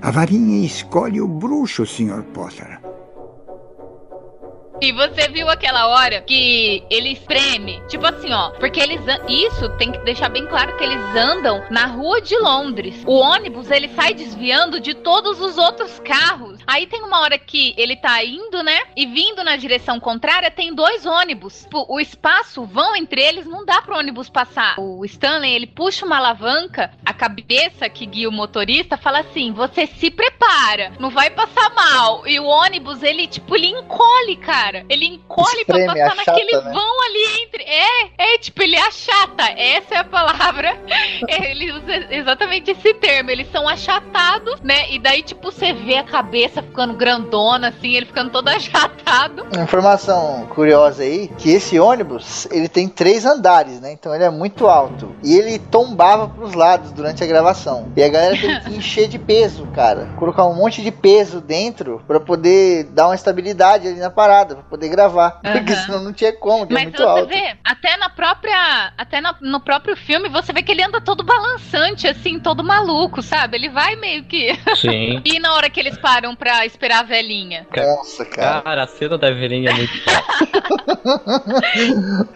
Speaker 9: A varinha escolhe o bruxo, Sr. Potter.
Speaker 3: E você viu aquela hora que ele espreme? Tipo assim, ó. Porque eles. Isso tem que deixar bem claro que eles andam na rua de Londres. O ônibus, ele sai desviando de todos os outros carros. Aí tem uma hora que ele tá indo, né? E vindo na direção contrária, tem dois ônibus. O espaço, vão entre eles, não dá pro ônibus passar. O Stanley, ele puxa uma alavanca, a cabeça que guia o motorista fala assim: você se prepara, não vai passar mal. E o ônibus, ele, tipo, ele encolhe, cara. Ele encolhe pra
Speaker 2: Espreme,
Speaker 3: passar
Speaker 2: achata,
Speaker 3: naquele
Speaker 2: né?
Speaker 3: vão ali entre. É, é, tipo, ele achata. Essa é a palavra. Ele usa exatamente esse termo. Eles são achatados, né? E daí, tipo, você vê a cabeça ficando grandona, assim, ele ficando todo achatado.
Speaker 2: Uma informação curiosa aí, que esse ônibus, ele tem três andares, né? Então ele é muito alto. E ele tombava pros lados durante a gravação. E a galera teve que encher de peso, cara. Colocar um monte de peso dentro pra poder dar uma estabilidade ali na parada, pra poder gravar. Porque
Speaker 3: Aham.
Speaker 2: senão não tinha como, que é
Speaker 3: Mas
Speaker 2: muito
Speaker 3: você
Speaker 2: alto.
Speaker 3: vê, até na própria. Até na- no próprio filme, você vê que ele anda todo balançante, assim, todo maluco, sabe? Ele vai meio que.
Speaker 4: Sim.
Speaker 3: E na hora que eles param pra esperar a velhinha?
Speaker 2: Nossa, cara.
Speaker 4: Cara, a cena da velhinha é muito.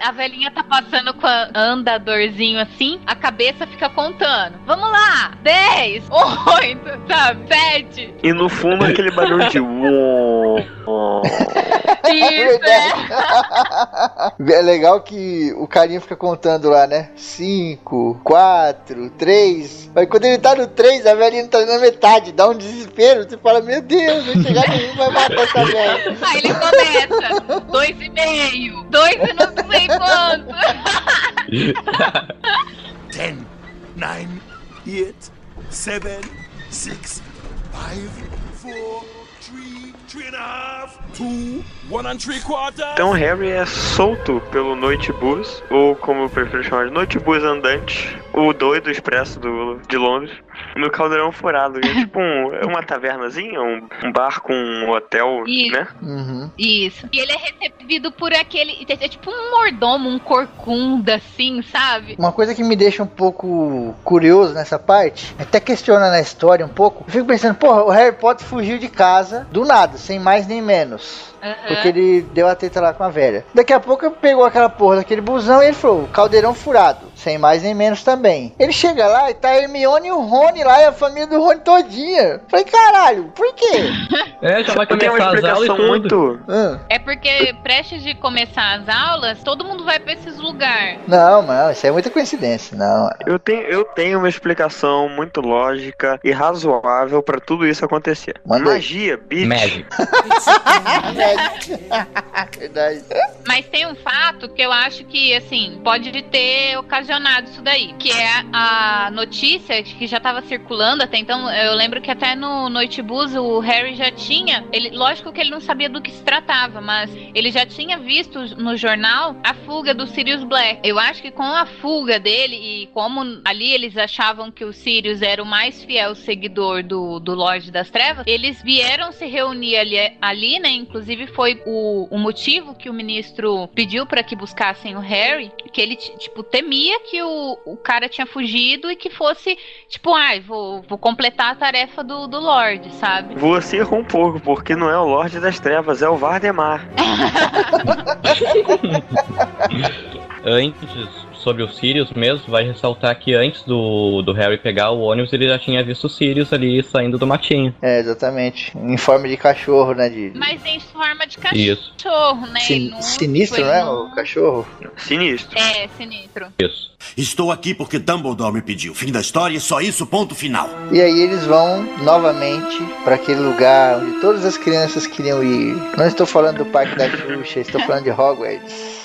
Speaker 3: A velhinha tá passando com a andadorzinho assim, a cabeça fica contando. Vamos lá! 10, 8, sabe? 7.
Speaker 5: E no fundo aquele barulho de.
Speaker 3: Isso,
Speaker 2: é. é legal que o carinha fica contando lá, né? 5, 4, 3. Mas quando ele tá no 3, a velhinha tá na metade, dá um desespero. Você fala, meu Deus, vai chegar nenhum, vai matar essa velha.
Speaker 3: Aí ele começa, 2,5, 2 e não sei quanto.
Speaker 10: 10, 9, 8, 7, 6, 5, 4.
Speaker 5: Então Harry é solto pelo Noite Bus, ou como eu prefiro chamar de Noite Bus Andante, o doido expresso do, de Londres, no Caldeirão Furado. É tipo um, é uma tavernazinha, um, um bar com um hotel,
Speaker 3: Isso.
Speaker 5: né?
Speaker 2: Uhum.
Speaker 3: Isso. E ele é recebido por aquele. É tipo um mordomo, um corcunda, assim, sabe?
Speaker 2: Uma coisa que me deixa um pouco curioso nessa parte, até questiona na história um pouco. Eu fico pensando, porra, o Harry Potter fugiu de casa do nada, sem mais nem menos.
Speaker 3: Aham.
Speaker 2: Porque ele deu a teta lá com a velha. Daqui a pouco ele pegou aquela porra daquele busão e ele falou: caldeirão furado. Sem mais nem menos também. Ele chega lá e tá a Hermione e o Rony lá e a família do Rony todinha. Falei, caralho, por quê?
Speaker 4: É, já vai
Speaker 5: Tem uma
Speaker 4: começar as aulas e
Speaker 5: muito.
Speaker 2: Hã?
Speaker 3: É porque prestes de começar as aulas, todo mundo vai pra esses lugares.
Speaker 2: Não, não, isso é muita coincidência. Não.
Speaker 5: Eu tenho, eu tenho uma explicação muito lógica e razoável pra tudo isso acontecer.
Speaker 2: Manda aí.
Speaker 5: Magia, bitch.
Speaker 4: Magic.
Speaker 2: Verdade.
Speaker 3: Mas tem um fato que eu acho que, assim, pode ter ocasionado isso daí. Que é a notícia que já tava circulando até então. Eu lembro que até no Noite Bus o Harry já tinha. Ele, lógico que ele não sabia do que se tratava, mas ele já tinha visto no jornal a fuga do Sirius Black. Eu acho que com a fuga dele e como ali eles achavam que o Sirius era o mais fiel seguidor do, do Lorde das Trevas, eles vieram se reunir ali, ali né? Inclusive foi o, o motivo que o ministro pediu para que buscassem o Harry, que ele, tipo, temia que o, o cara tinha fugido e que fosse, tipo, ai, vou, vou completar a tarefa do, do Lorde, sabe?
Speaker 5: Você errou um pouco, porque não é o Lorde das Trevas, é o Vardemar.
Speaker 4: Antes, sobre o Sirius mesmo, vai ressaltar que antes do, do Harry pegar o ônibus, ele já tinha visto o Sirius ali saindo do matinho.
Speaker 2: É, exatamente. Em forma de cachorro, né? De...
Speaker 3: Mas em forma de
Speaker 4: Isso.
Speaker 3: cachorro, né?
Speaker 2: Sin-
Speaker 3: não-
Speaker 2: sinistro, né?
Speaker 3: não-
Speaker 2: O cachorro.
Speaker 5: Sinistro.
Speaker 3: É, sinistro.
Speaker 4: Isso.
Speaker 10: Estou aqui porque Dumbledore me pediu. Fim da história, só isso, ponto final.
Speaker 2: E aí eles vão novamente para aquele lugar onde todas as crianças queriam ir. Não estou falando do Parque da Xuxa, estou falando de Hogwarts.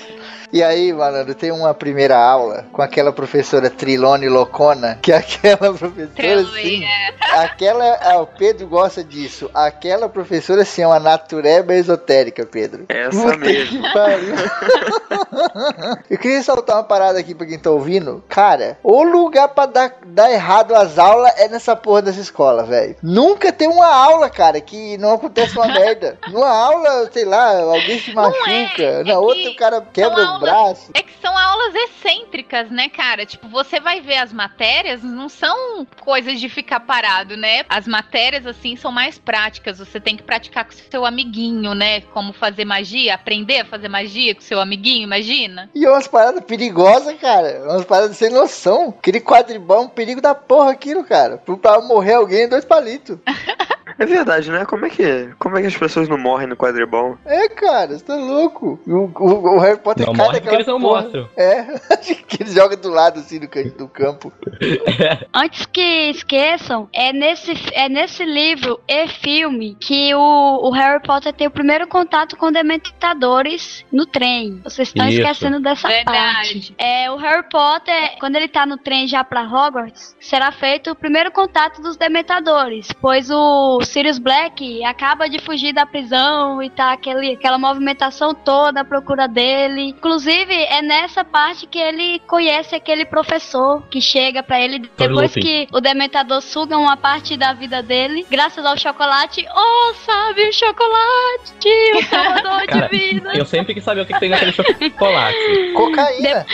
Speaker 2: E aí, malandro, tem uma primeira aula com aquela professora Trilone Locona, que é aquela professora assim.
Speaker 3: é.
Speaker 2: Aquela, ah, o Pedro gosta disso. Aquela professora assim é uma natureba esotérica, Pedro.
Speaker 5: Essa
Speaker 2: Puta
Speaker 5: mesmo.
Speaker 2: que pariu. Eu queria soltar uma parada aqui pra quem tá ouvindo. Cara, o lugar pra dar, dar errado as aulas é nessa porra dessa escola, velho. Nunca tem uma aula, cara, que não acontece uma merda. Numa aula, sei lá, alguém se machuca. Na
Speaker 3: é
Speaker 2: outra,
Speaker 3: que
Speaker 2: o cara quebra braço.
Speaker 3: É que são aulas excêntricas, né, cara? Tipo, você vai ver as matérias, não são coisas de ficar parado, né? As matérias, assim, são mais práticas. Você tem que praticar com seu amiguinho, né? Como fazer magia, aprender a fazer magia com seu amiguinho, imagina?
Speaker 2: E é umas paradas perigosas, cara. Umas paradas sem noção. Aquele quadribol é um perigo da porra aquilo, cara. Pra- Pra morrer alguém, dois palitos.
Speaker 5: É verdade, né? Como é que, como é que as pessoas não morrem no quadribol?
Speaker 2: É, cara, você tá louco. O, o- o Harry Potter
Speaker 4: Não
Speaker 2: cai daquela
Speaker 4: eles não
Speaker 2: porra.
Speaker 4: mostram.
Speaker 2: É, que eles jogam do lado, assim, do, do campo.
Speaker 6: Antes que esqueçam, é nesse, é nesse livro e filme que o, o Harry Potter tem o primeiro contato com dementadores no trem. Vocês estão
Speaker 4: Isso.
Speaker 6: esquecendo dessa
Speaker 3: Verdade.
Speaker 6: parte. É, o Harry Potter, quando ele tá no trem já pra Hogwarts, será feito o primeiro contato dos dementadores, pois o Sirius Black acaba de fugir da prisão e tá aquele, aquela movimentação toda à procura dele. Inclusive, é nessa parte que ele conhece aquele professor que chega pra ele depois que o Dementador suga uma parte da vida dele, graças ao chocolate. Oh, sabe, o chocolate, o salvador
Speaker 4: Cara,
Speaker 6: de vida.
Speaker 4: eu sempre quis saber o que que tem naquele chocolate.
Speaker 2: Cocaína.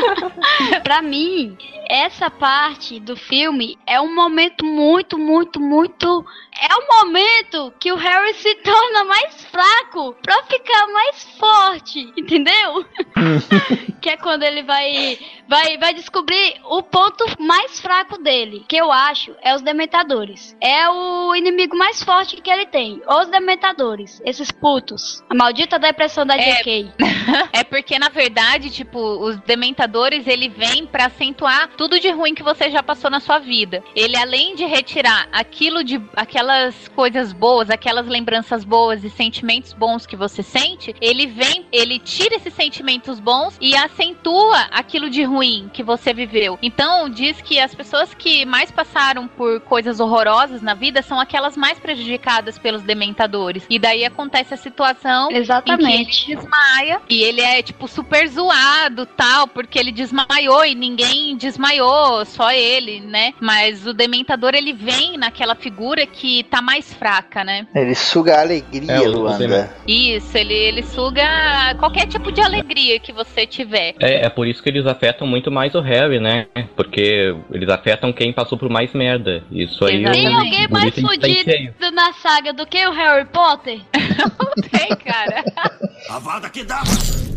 Speaker 6: Pra mim, essa parte do filme é um momento muito, muito, muito é o momento que o Harry se torna mais fraco pra ficar mais forte, entendeu? que é quando ele vai, vai, vai descobrir o ponto mais fraco dele, que eu acho é os Dementadores. É o inimigo mais forte que ele tem, os Dementadores, esses putos. A maldita depressão da
Speaker 3: É.
Speaker 6: JK.
Speaker 3: É porque, na verdade, tipo, os dementadores, ele vem pra acentuar tudo de ruim que você já passou na sua vida. Ele, além de retirar aquilo de aquelas coisas boas, aquelas lembranças boas e sentimentos bons que você sente, ele vem, ele tira esses sentimentos bons e acentua aquilo de ruim que você viveu. Então, diz que as pessoas que mais passaram por coisas horrorosas na vida são aquelas mais prejudicadas pelos dementadores. E daí acontece a situação
Speaker 6: Exatamente.
Speaker 3: em que ele desmaia e ele é tipo super zoado, tal, porque ele desmaiou e ninguém desmaiou, só ele, né? Mas o dementador ele vem naquela figura que tá mais fraca, né?
Speaker 2: Ele suga a alegria,
Speaker 4: É,
Speaker 2: Luanda.
Speaker 3: Isso, ele, ele suga qualquer tipo de alegria que você tiver.
Speaker 4: É, é por isso que eles afetam muito mais o Harry, né? Porque eles afetam quem passou por mais merda. Isso aí.
Speaker 6: Tem alguém
Speaker 4: o
Speaker 6: mais
Speaker 4: é que tá
Speaker 6: fudido na saga do que o Harry Potter?
Speaker 3: Tem, cara.
Speaker 10: Avada Kedavra!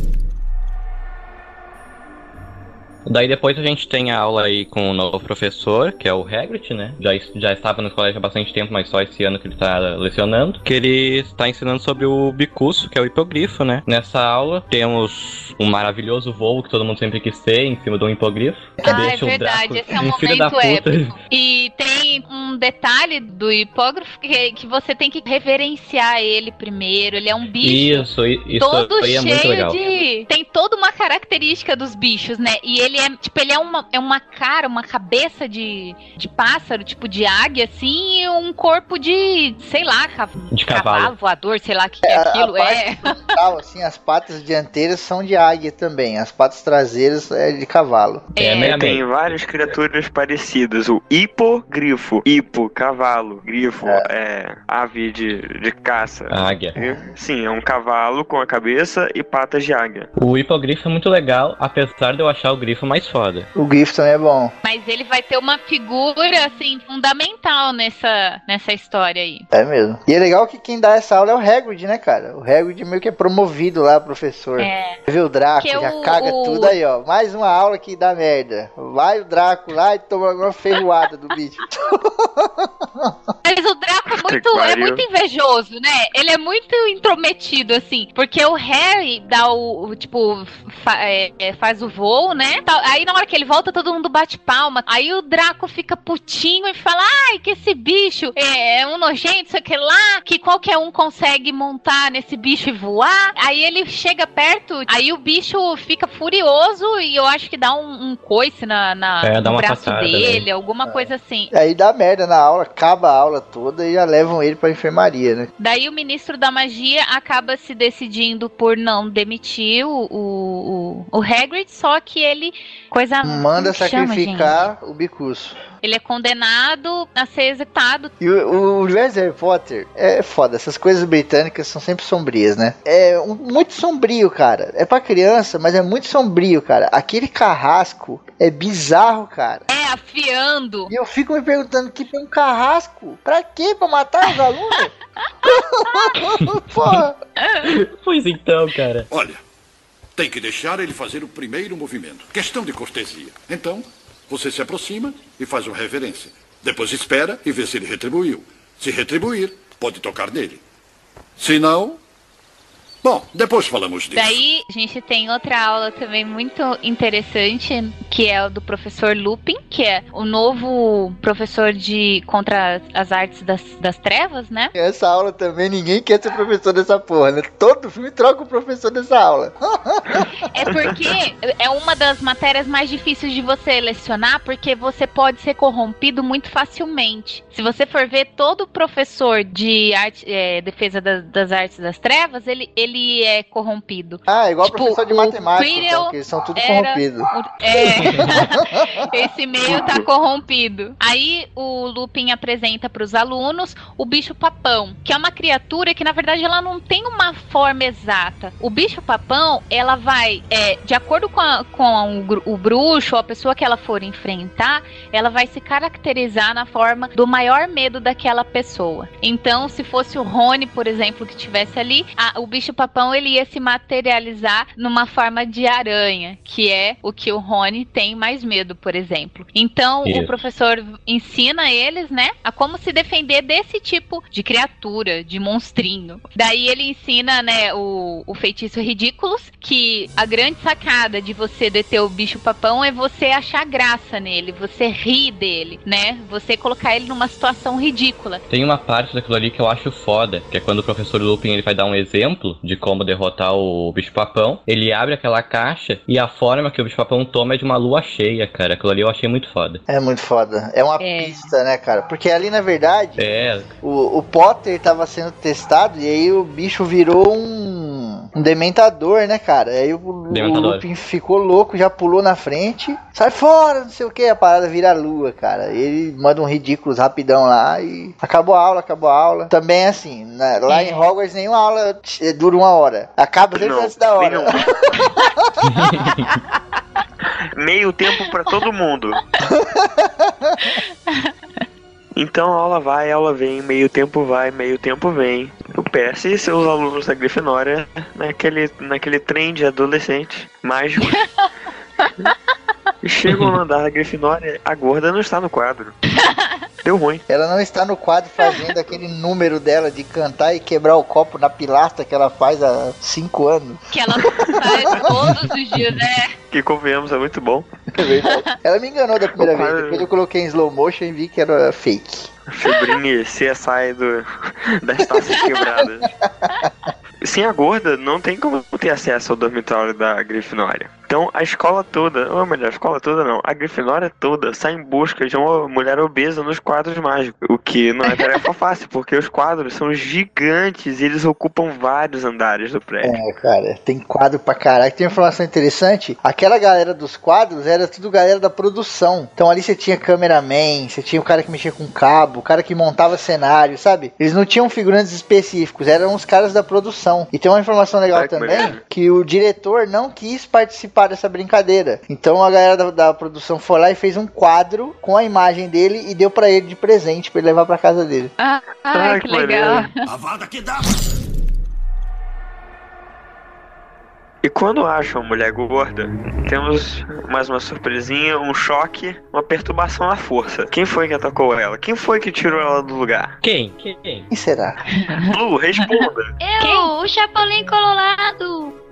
Speaker 4: Daí depois a gente tem a aula aí com o novo professor, que é o Hagrid, né? Já, já estava no colégio há bastante tempo, mas só esse ano que ele tá lecionando. Que ele está ensinando sobre o bicuço, que é o hipogrifo, né? Nessa aula temos um maravilhoso voo que todo mundo sempre quis ter em cima de um hipogrifo. Que
Speaker 3: Ah, é
Speaker 4: deixa o
Speaker 3: verdade,
Speaker 4: Draco
Speaker 3: esse é um
Speaker 4: um
Speaker 3: momento épico. E tem um detalhe do hipógrafo que, que você tem que reverenciar ele primeiro. Ele é um bicho.
Speaker 4: Isso, isso
Speaker 3: todo
Speaker 4: é muito
Speaker 3: cheio
Speaker 4: legal.
Speaker 3: de. Tem toda uma característica dos bichos, né? E ele é, tipo, ele é uma, é uma cara, uma cabeça de, de pássaro, tipo de águia, assim, e um corpo de, sei lá, ca-
Speaker 4: De cavalo.
Speaker 3: voador, sei lá o que, que é aquilo.
Speaker 2: parte
Speaker 3: É.
Speaker 2: frontal, assim, as patas dianteiras são de águia também. As patas traseiras é de cavalo.
Speaker 4: É, meia
Speaker 5: Tem várias criaturas parecidas. O hipogrifo. Hipo, cavalo. Grifo, é, ave de, de caça.
Speaker 4: Águia.
Speaker 5: E- Sim, é um cavalo com a cabeça e patas de águia.
Speaker 4: O hipogrifo é muito legal, apesar de eu achar o grifo mais foda.
Speaker 2: O grifo também é bom.
Speaker 3: Mas ele vai ter uma figura, assim, fundamental nessa, nessa história aí.
Speaker 2: É mesmo. E é legal que quem dá essa aula é o Hagrid, né, cara? O Hagrid meio que é promovido lá, professor.
Speaker 3: É.
Speaker 2: Vê o Draco,
Speaker 3: Que
Speaker 2: já
Speaker 3: o-
Speaker 2: caga
Speaker 3: o-
Speaker 2: tudo aí, ó. Mais uma aula que dá merda. Vai o Draco lá e toma uma ferroada do bicho.
Speaker 3: Mas o Draco é muito, é muito invejoso, né? Ele é muito intrometido, assim. Porque o Harry dá o, o, tipo, fa- é, é, faz o voo, né? Aí na hora que ele volta, todo mundo bate palma. Aí o Draco fica putinho e fala: Ai, que esse bicho é, é um nojento, sei que lá, que qualquer um consegue montar nesse bicho e voar. Aí ele chega perto, aí o bicho fica furioso e eu acho que dá um, um coice na, na-
Speaker 4: É, dá
Speaker 3: no braço dele, alguma coisa assim.
Speaker 2: Aí dá merda na aula, acaba a aula toda e já levam ele pra enfermaria, né?
Speaker 3: Daí o ministro da magia acaba se decidindo por não demitir o, o, o, o Hagrid, só que ele. Coisa.
Speaker 2: Manda
Speaker 3: como chama,
Speaker 2: sacrificar o
Speaker 3: gente? Ele é condenado a ser executado.
Speaker 2: E o, o universo de Harry Potter é foda. Essas coisas britânicas são sempre sombrias, né? É um- muito sombrio, cara. É pra criança, mas é muito sombrio, cara. Aquele carrasco é bizarro, cara.
Speaker 3: É, afiando.
Speaker 2: E eu fico me perguntando que foi um carrasco? Pra quê? Pra matar os alunos? Porra.
Speaker 4: Pois então, cara.
Speaker 10: Olha, tem que deixar ele fazer o primeiro movimento. Questão de cortesia. Então, você se aproxima e faz uma reverência. Depois espera e vê se ele retribuiu. Se retribuir, pode tocar nele. Se não. Bom, depois falamos disso.
Speaker 3: Daí a gente tem outra aula também muito interessante, que é o do professor Lupin, que é o novo professor de contra as artes das, das trevas, né?
Speaker 2: Essa aula também, ninguém quer ser professor dessa porra, né? Todo filme troca o professor dessa aula.
Speaker 3: É porque é uma das matérias mais difíceis de você lecionar, porque você pode ser corrompido muito facilmente. Se você for ver todo professor de arte, é, defesa das, das artes das trevas, ele, ele ele é corrompido.
Speaker 2: Ah, igual
Speaker 3: Tipo,
Speaker 2: professor de matemática, então, que são tudo
Speaker 3: era
Speaker 2: corrompidos.
Speaker 3: É. Esse meio tá corrompido. Aí o Lupin apresenta pros alunos o bicho papão, que é uma criatura que na verdade ela não tem uma forma exata. O bicho papão, ela vai, é, de acordo com, a- com o, o bruxo ou a pessoa que ela for enfrentar, ela vai se caracterizar na forma do maior medo daquela pessoa. Então, se fosse o Rony, por exemplo, que tivesse ali, a- o bicho papão ele ia se materializar numa forma de aranha, que é o que o Rony tem mais medo, por exemplo. Então, o
Speaker 4: Isso.
Speaker 3: professor ensina eles, né, a como se defender desse tipo de criatura, de monstrinho. Daí ele ensina, né, o, o feitiço ridículos, que a grande sacada de você deter o bicho papão é você achar graça nele, você rir dele, né? Você colocar ele numa situação ridícula.
Speaker 4: Tem uma parte daquilo ali que eu acho foda, que é quando o professor Lupin ele vai dar um exemplo de como derrotar o bicho-papão. Ele abre aquela caixa e a forma que o bicho-papão toma é de uma lua cheia, cara. Aquilo ali eu achei muito foda.
Speaker 2: É muito foda. É uma
Speaker 3: É.
Speaker 2: pista, né, cara? Porque ali, na verdade,
Speaker 4: É,
Speaker 2: o, o Potter tava sendo testado e aí o bicho virou um dementador, né, cara? Aí o, o. Lupin ficou louco, já pulou na frente. Sai fora, não sei o que, a parada vira a lua, cara. Ele manda um ridículos rapidão lá e acabou a aula, acabou a aula. Também é assim, na- lá
Speaker 3: É.
Speaker 2: em Hogwarts nenhuma aula eh, dura uma hora. Acaba sempre antes da hora.
Speaker 5: Meio tempo pra todo mundo. Então a aula vai, a aula vem, meio tempo vai, meio tempo vem. PS e seus alunos da Grifinória naquele, naquele trem de adolescente mágico. Chegam no andar da Grifinória, a gorda não está no quadro. Deu ruim.
Speaker 2: Ela não está no quadro fazendo aquele número dela de cantar e quebrar o copo na pilastra que ela faz há cinco anos.
Speaker 3: Que ela faz todos os dias, né?
Speaker 5: Que convenhamos, é muito bom.
Speaker 2: Ela me enganou da primeira vez. Depois eu coloquei em slow motion e vi que era fake.
Speaker 5: Fibrinha CSI do, das taças quebradas. Sem a gorda, não tem como ter acesso ao dormitório da Grifinória. Então a escola toda, ou melhor, a escola toda não, a Grifinória toda sai em busca de uma mulher obesa nos quadros mágicos. O que não é tarefa fácil, porque os quadros são gigantes e eles ocupam vários andares do prédio.
Speaker 2: É, cara, tem quadro pra caralho. Tem uma informação interessante. Aquela galera dos quadros era tudo galera da produção. Então ali você tinha cameraman, você tinha o cara que mexia com cabo, o cara que montava cenário, sabe? Eles não tinham figurantes específicos, eram os caras da produção. E tem uma informação legal
Speaker 5: que
Speaker 2: também, que o diretor não quis participar dessa brincadeira. Então a galera da, da produção foi lá e fez um quadro com a imagem dele e deu pra ele de presente pra ele levar pra casa dele.
Speaker 3: Ah, ai,
Speaker 5: Ai,
Speaker 3: que
Speaker 5: que
Speaker 3: legal.
Speaker 10: Avada que dá!
Speaker 5: E quando acham a mulher gorda, temos mais uma surpresinha, um choque, uma perturbação à força. Quem foi que atacou ela? Quem foi que tirou ela do lugar?
Speaker 4: Quem? Quem?
Speaker 2: Quem será?
Speaker 5: Lu, responda.
Speaker 6: Eu, o Chapolin Colorado.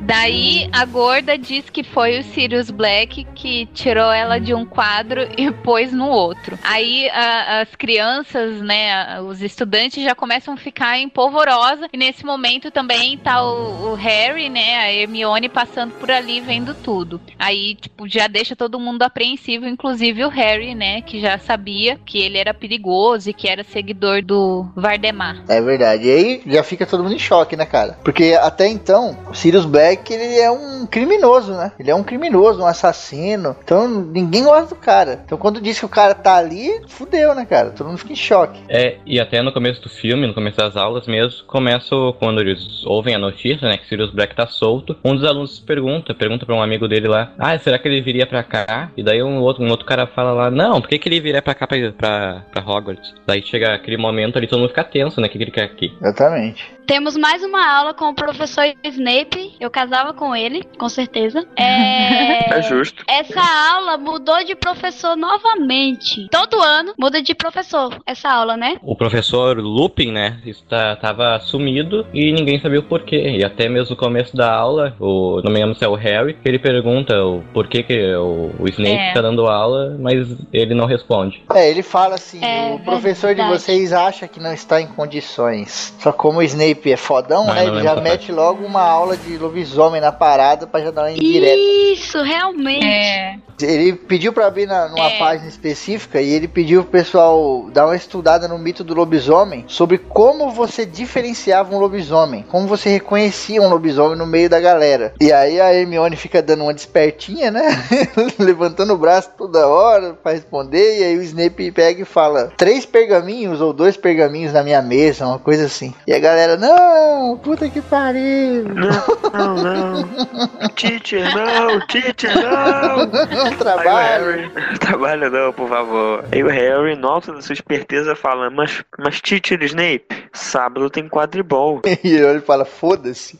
Speaker 3: Daí a gorda diz que foi o Sirius Black que tirou ela de um quadro e pôs no outro. Aí a- as crianças, né, os estudantes já começam a ficar em polvorosa e nesse momento também tá o, o Harry, né, a Hermione passando por ali vendo tudo. Aí, tipo, já deixa todo mundo apreensivo, inclusive o Harry, né, que já sabia que ele era perigoso e que era seguidor do Vardemar.
Speaker 2: É verdade. E aí já fica todo mundo em choque, né, cara? Porque até então, o Sirius Black, ele é um criminoso, né? Ele é um criminoso, um assassino. Então ninguém gosta do cara. Então quando diz que o cara tá ali, fudeu, né, cara? Todo mundo fica em choque.
Speaker 4: É, e até no começo do filme, no começo das aulas mesmo, começa o- quando eles ouvem a notícia, né, que Sirius Black tá solto. Um dos alunos pergunta, pergunta pra um amigo dele lá, ah, será que ele viria pra cá? E daí um outro, um outro cara fala lá, não, por que, que ele viria pra cá, pra, pra, pra Hogwarts? Daí chega aquele momento ali, todo mundo fica tenso, né, o que, que ele quer aqui?
Speaker 2: Exatamente.
Speaker 6: Temos mais uma aula com o professor Snape. Eu casava com ele, com certeza. É...
Speaker 5: É justo.
Speaker 6: Essa aula mudou de professor novamente. Todo ano muda de professor essa aula, né?
Speaker 4: O professor Lupin, né, está, tava sumido e ninguém sabia o porquê. E até mesmo no começo da aula, o, não me lembro se é o Harry, ele pergunta o porquê que o, o Snape
Speaker 3: É.
Speaker 4: tá dando aula, mas ele não responde.
Speaker 2: É, ele fala assim:
Speaker 6: É
Speaker 2: o professor de
Speaker 6: verdade.
Speaker 2: vocês acha que não está em condições. Só como o Snape é fodão,
Speaker 4: Ah,
Speaker 2: né?
Speaker 4: não
Speaker 2: Ele já mete logo uma aula de lobisomem lobisomem na parada pra já dar uma indireta.
Speaker 6: Isso, realmente.
Speaker 3: É.
Speaker 2: Ele pediu pra abrir na, numa
Speaker 3: É.
Speaker 2: página específica e ele pediu pro pessoal dar uma estudada no mito do lobisomem sobre como você diferenciava um lobisomem, como você reconhecia um lobisomem no meio da galera. E aí a Hermione fica dando uma despertinha, né? Levantando o braço toda hora pra responder. E aí o Snape pega e fala: três pergaminhos ou dois pergaminhos na minha mesa, uma coisa assim. E a galera, não, puta que pariu.
Speaker 5: Não, não. Teacher, não. Teacher, não. Aí o
Speaker 2: Trabalho.
Speaker 5: Harry, trabalho não, por favor. Aí o Harry, no alto da sua esperteza, fala: Mas, mas Teacher Snape, sábado tem quadribol.
Speaker 2: E ele fala: foda-se.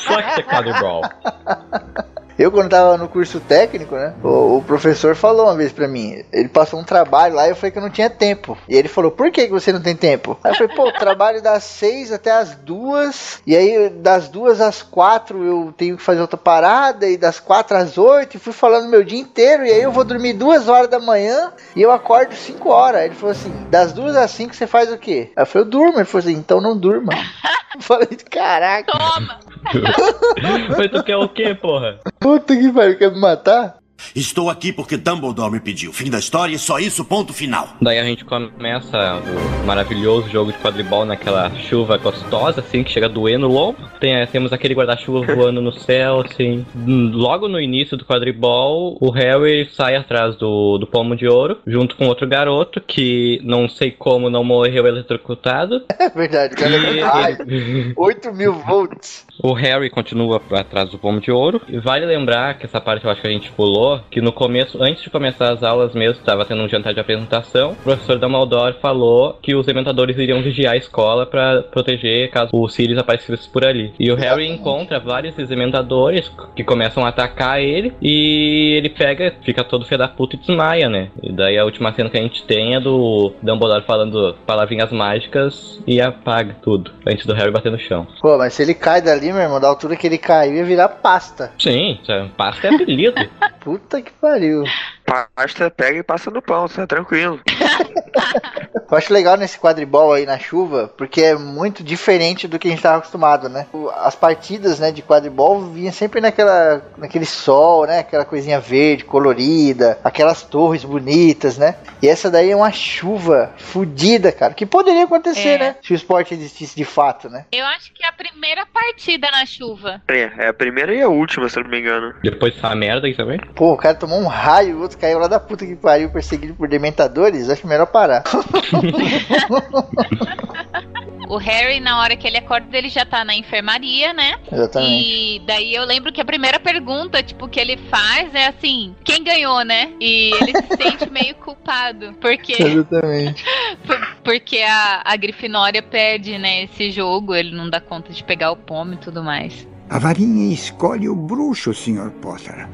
Speaker 4: Fuck the quadriball.
Speaker 2: Eu, quando tava no curso técnico, né? O, o professor falou uma vez pra mim. Ele passou um trabalho lá e eu falei que eu não tinha tempo. E ele falou: Por que, que você não tem tempo? Aí eu falei: Pô, o trabalho das seis até as duas. E aí, das duas às quatro, eu tenho que fazer outra parada. E das quatro às oito. E fui falando meu dia inteiro. E aí, eu vou dormir duas horas da manhã. E eu acordo cinco horas. Aí ele falou assim: Das duas às cinco, você faz o quê? Aí eu falei: Eu durmo. Ele falou assim: Então não durma. Eu falei: Caraca,
Speaker 3: Toma!
Speaker 4: Mas tu quer o quê, porra?
Speaker 2: Puta que pariu, quer me matar?
Speaker 11: Estou aqui porque Dumbledore me pediu. Fim da história e só isso, ponto final.
Speaker 4: Daí a gente começa o maravilhoso jogo de quadribol naquela chuva gostosa, assim, que chega a doer no lombo. Tem, temos aquele guarda-chuva voando no céu, assim. Hum, Logo no início do quadribol, o Harry sai atrás do, do pomo de ouro, junto com outro garoto, que não sei como não morreu eletrocutado.
Speaker 2: É verdade, o cara
Speaker 4: E
Speaker 2: raio.
Speaker 4: ele-
Speaker 2: 8 mil volts.
Speaker 4: O Harry continua atrás do pomo de ouro. E vale lembrar que essa parte eu acho que a gente pulou, que no começo, antes de começar as aulas mesmo, estava tendo um jantar de apresentação. O professor Dumbledore falou que os dementadores iriam vigiar a escola para proteger caso o Sirius aparecesse por ali. E o Harry encontra vários dementadores que começam a atacar ele e ele pega, fica todo filho da puta e desmaia, né? E daí a última cena que a gente tem é do Dumbledore falando palavrinhas mágicas e apaga tudo, antes do Harry bater no chão.
Speaker 2: Pô, mas se ele cai dali, meu irmão, da altura que ele caiu, ia virar pasta.
Speaker 4: Sim, é- pasta é apelido.
Speaker 2: Puta que pariu.
Speaker 5: Pasta pega e passa no pão, tá tranquilo.
Speaker 2: Eu acho legal nesse quadribol aí na chuva, porque é muito diferente do que a gente tava acostumado, né? As partidas, né, de quadribol vinham sempre naquela, naquele sol, né? Aquela coisinha verde, colorida, aquelas torres bonitas, né? E essa daí é uma chuva fodida, cara. Que poderia acontecer,
Speaker 3: É.
Speaker 2: né? Se o esporte existisse de fato, né?
Speaker 3: Eu acho que é a primeira partida na chuva.
Speaker 5: É, é a primeira e a última, se eu não me engano.
Speaker 4: Depois dessa merda aí também.
Speaker 2: Pô, o cara tomou um raio, o outro caiu lá da puta que pariu, perseguido por dementadores. Acho melhor parar.
Speaker 3: O Harry, na hora que ele acorda, ele já tá na enfermaria, né?
Speaker 2: Exatamente.
Speaker 3: E daí eu lembro que a primeira pergunta, tipo, que ele faz é assim, quem ganhou, né? E ele se sente meio culpado, porque
Speaker 2: Exatamente.
Speaker 3: porque a, a Grifinória perde, né, esse jogo, ele não dá conta de pegar o pomo e tudo mais.
Speaker 9: A varinha escolhe o bruxo, Sr. Potter.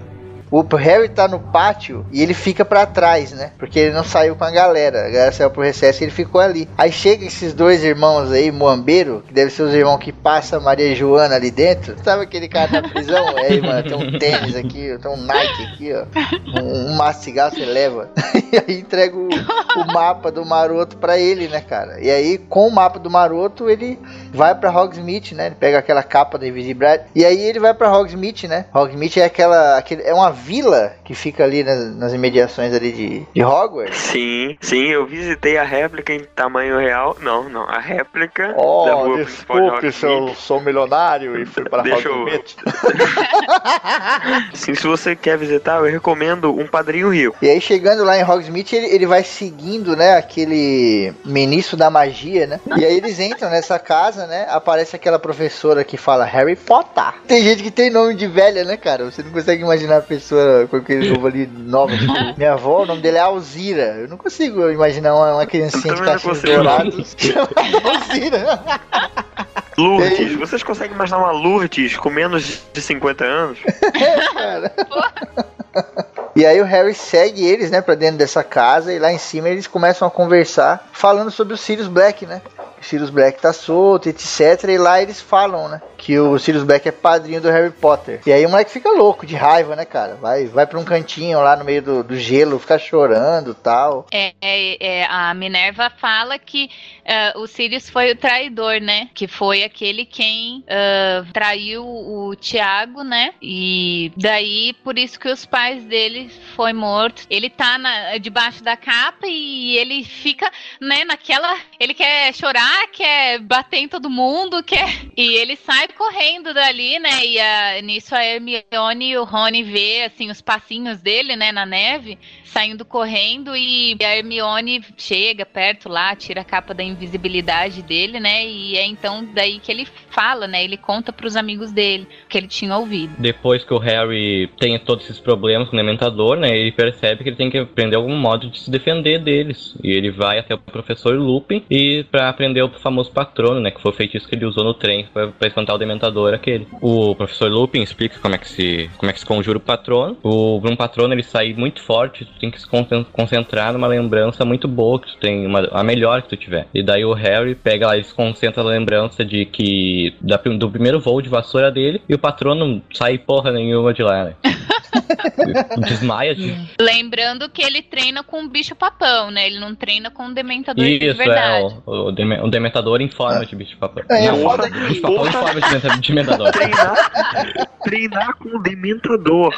Speaker 2: O Harry tá no pátio e ele fica pra trás, né? Porque ele não saiu com a galera. A galera saiu pro recesso e ele ficou ali. Aí chega esses dois irmãos aí, Moambeiro, que deve ser os irmãos que passa a Maria Joana ali dentro. Sabe aquele cara da prisão? É aí, mano, tem um tênis aqui, tem um Nike aqui, ó. Um, um cigarro você leva. E aí entrega o, o mapa do maroto pra ele, né, cara? E aí, com o mapa do maroto, ele vai pra Hogsmeade, né? Ele pega aquela capa da invisibilidade. E aí ele vai pra Hogsmeade, né? Hogsmeade é aquela. Aquele, é uma vila que fica ali nas, nas imediações ali de, de Hogwarts.
Speaker 5: Sim, sim, eu visitei a réplica em tamanho real. Não, não, a réplica da
Speaker 2: Oh,
Speaker 5: rua principal de Hogsmeade.
Speaker 2: sou milionário e fui
Speaker 5: para Deixa eu-
Speaker 2: Hogsmeade.
Speaker 5: Sim, se você quer visitar, eu recomendo um padrinho rico.
Speaker 2: E aí chegando lá em Hogsmeade, ele, ele vai seguindo, né, aquele ministro da magia, né? E aí eles entram nessa casa, né? Aparece aquela professora que fala Harry Potter. Tem gente que tem nome de velha, né, cara? Você não consegue imaginar a pessoa com aquele novo ali nova. Tipo, minha avó, o nome dele é Alzira. Eu não consigo imaginar uma, uma criancinha de cachinhos
Speaker 5: consigo.
Speaker 2: dourados chamada Alzira.
Speaker 5: Lourdes, vocês conseguem imaginar uma Lourdes com menos de 50 anos?
Speaker 2: cara. E aí o Harry segue eles, né, pra dentro dessa casa e lá em cima eles começam a conversar falando sobre o Sirius Black, né? Sirius Black tá solto, etc. E lá eles falam, né, que o Sirius Black é padrinho do Harry Potter. E aí o moleque fica louco, de raiva, né, cara? Vai, vai pra um cantinho lá no meio do, do gelo, fica chorando tal.
Speaker 3: É, é, é, a Minerva fala que uh, o Sirius foi o traidor, né? Que foi aquele quem uh, traiu o Tiago, né? E daí, por isso que os pais dele foi morto. Ele tá na, debaixo da capa e ele fica, né, naquela. Ele quer chorar, quer bater em todo mundo, quer. E ele sai correndo dali, né? E a, nisso a Hermione e o Rony vê, assim, os passinhos dele, né, na neve saindo correndo e a Hermione chega perto lá, tira a capa da invisibilidade dele, né? E é então daí que ele fala, né? Ele conta para os amigos dele que ele tinha ouvido.
Speaker 4: Depois que o Harry tem todos esses problemas com o Dementador, né? Ele percebe que ele tem que aprender algum modo de se defender deles. E ele vai até o professor Lupin e para aprender o famoso patrono, né? Que foi o feitiço que ele usou no trem para espantar o Dementador aquele. O professor Lupin explica como é que se como é que se conjura o patrono. O um patrono ele sai muito forte, tem que se concentrar numa lembrança muito boa que tu tem, uma, a melhor que tu tiver. E daí o Harry pega lá e concentra na lembrança de que da, do primeiro voo de vassoura dele e o patrono sai porra nenhuma de lá, né? Desmaia de...
Speaker 3: Lembrando que ele treina com um bicho papão, né? Ele não treina com um dementador
Speaker 4: Isso,
Speaker 3: de verdade.
Speaker 4: É, o, o, dem o dementador em forma
Speaker 2: é.
Speaker 4: de bicho papão.
Speaker 2: É,
Speaker 4: não,
Speaker 2: foda
Speaker 4: bicho papão em forma de dementador.
Speaker 5: Treinar, treinar com o dementador.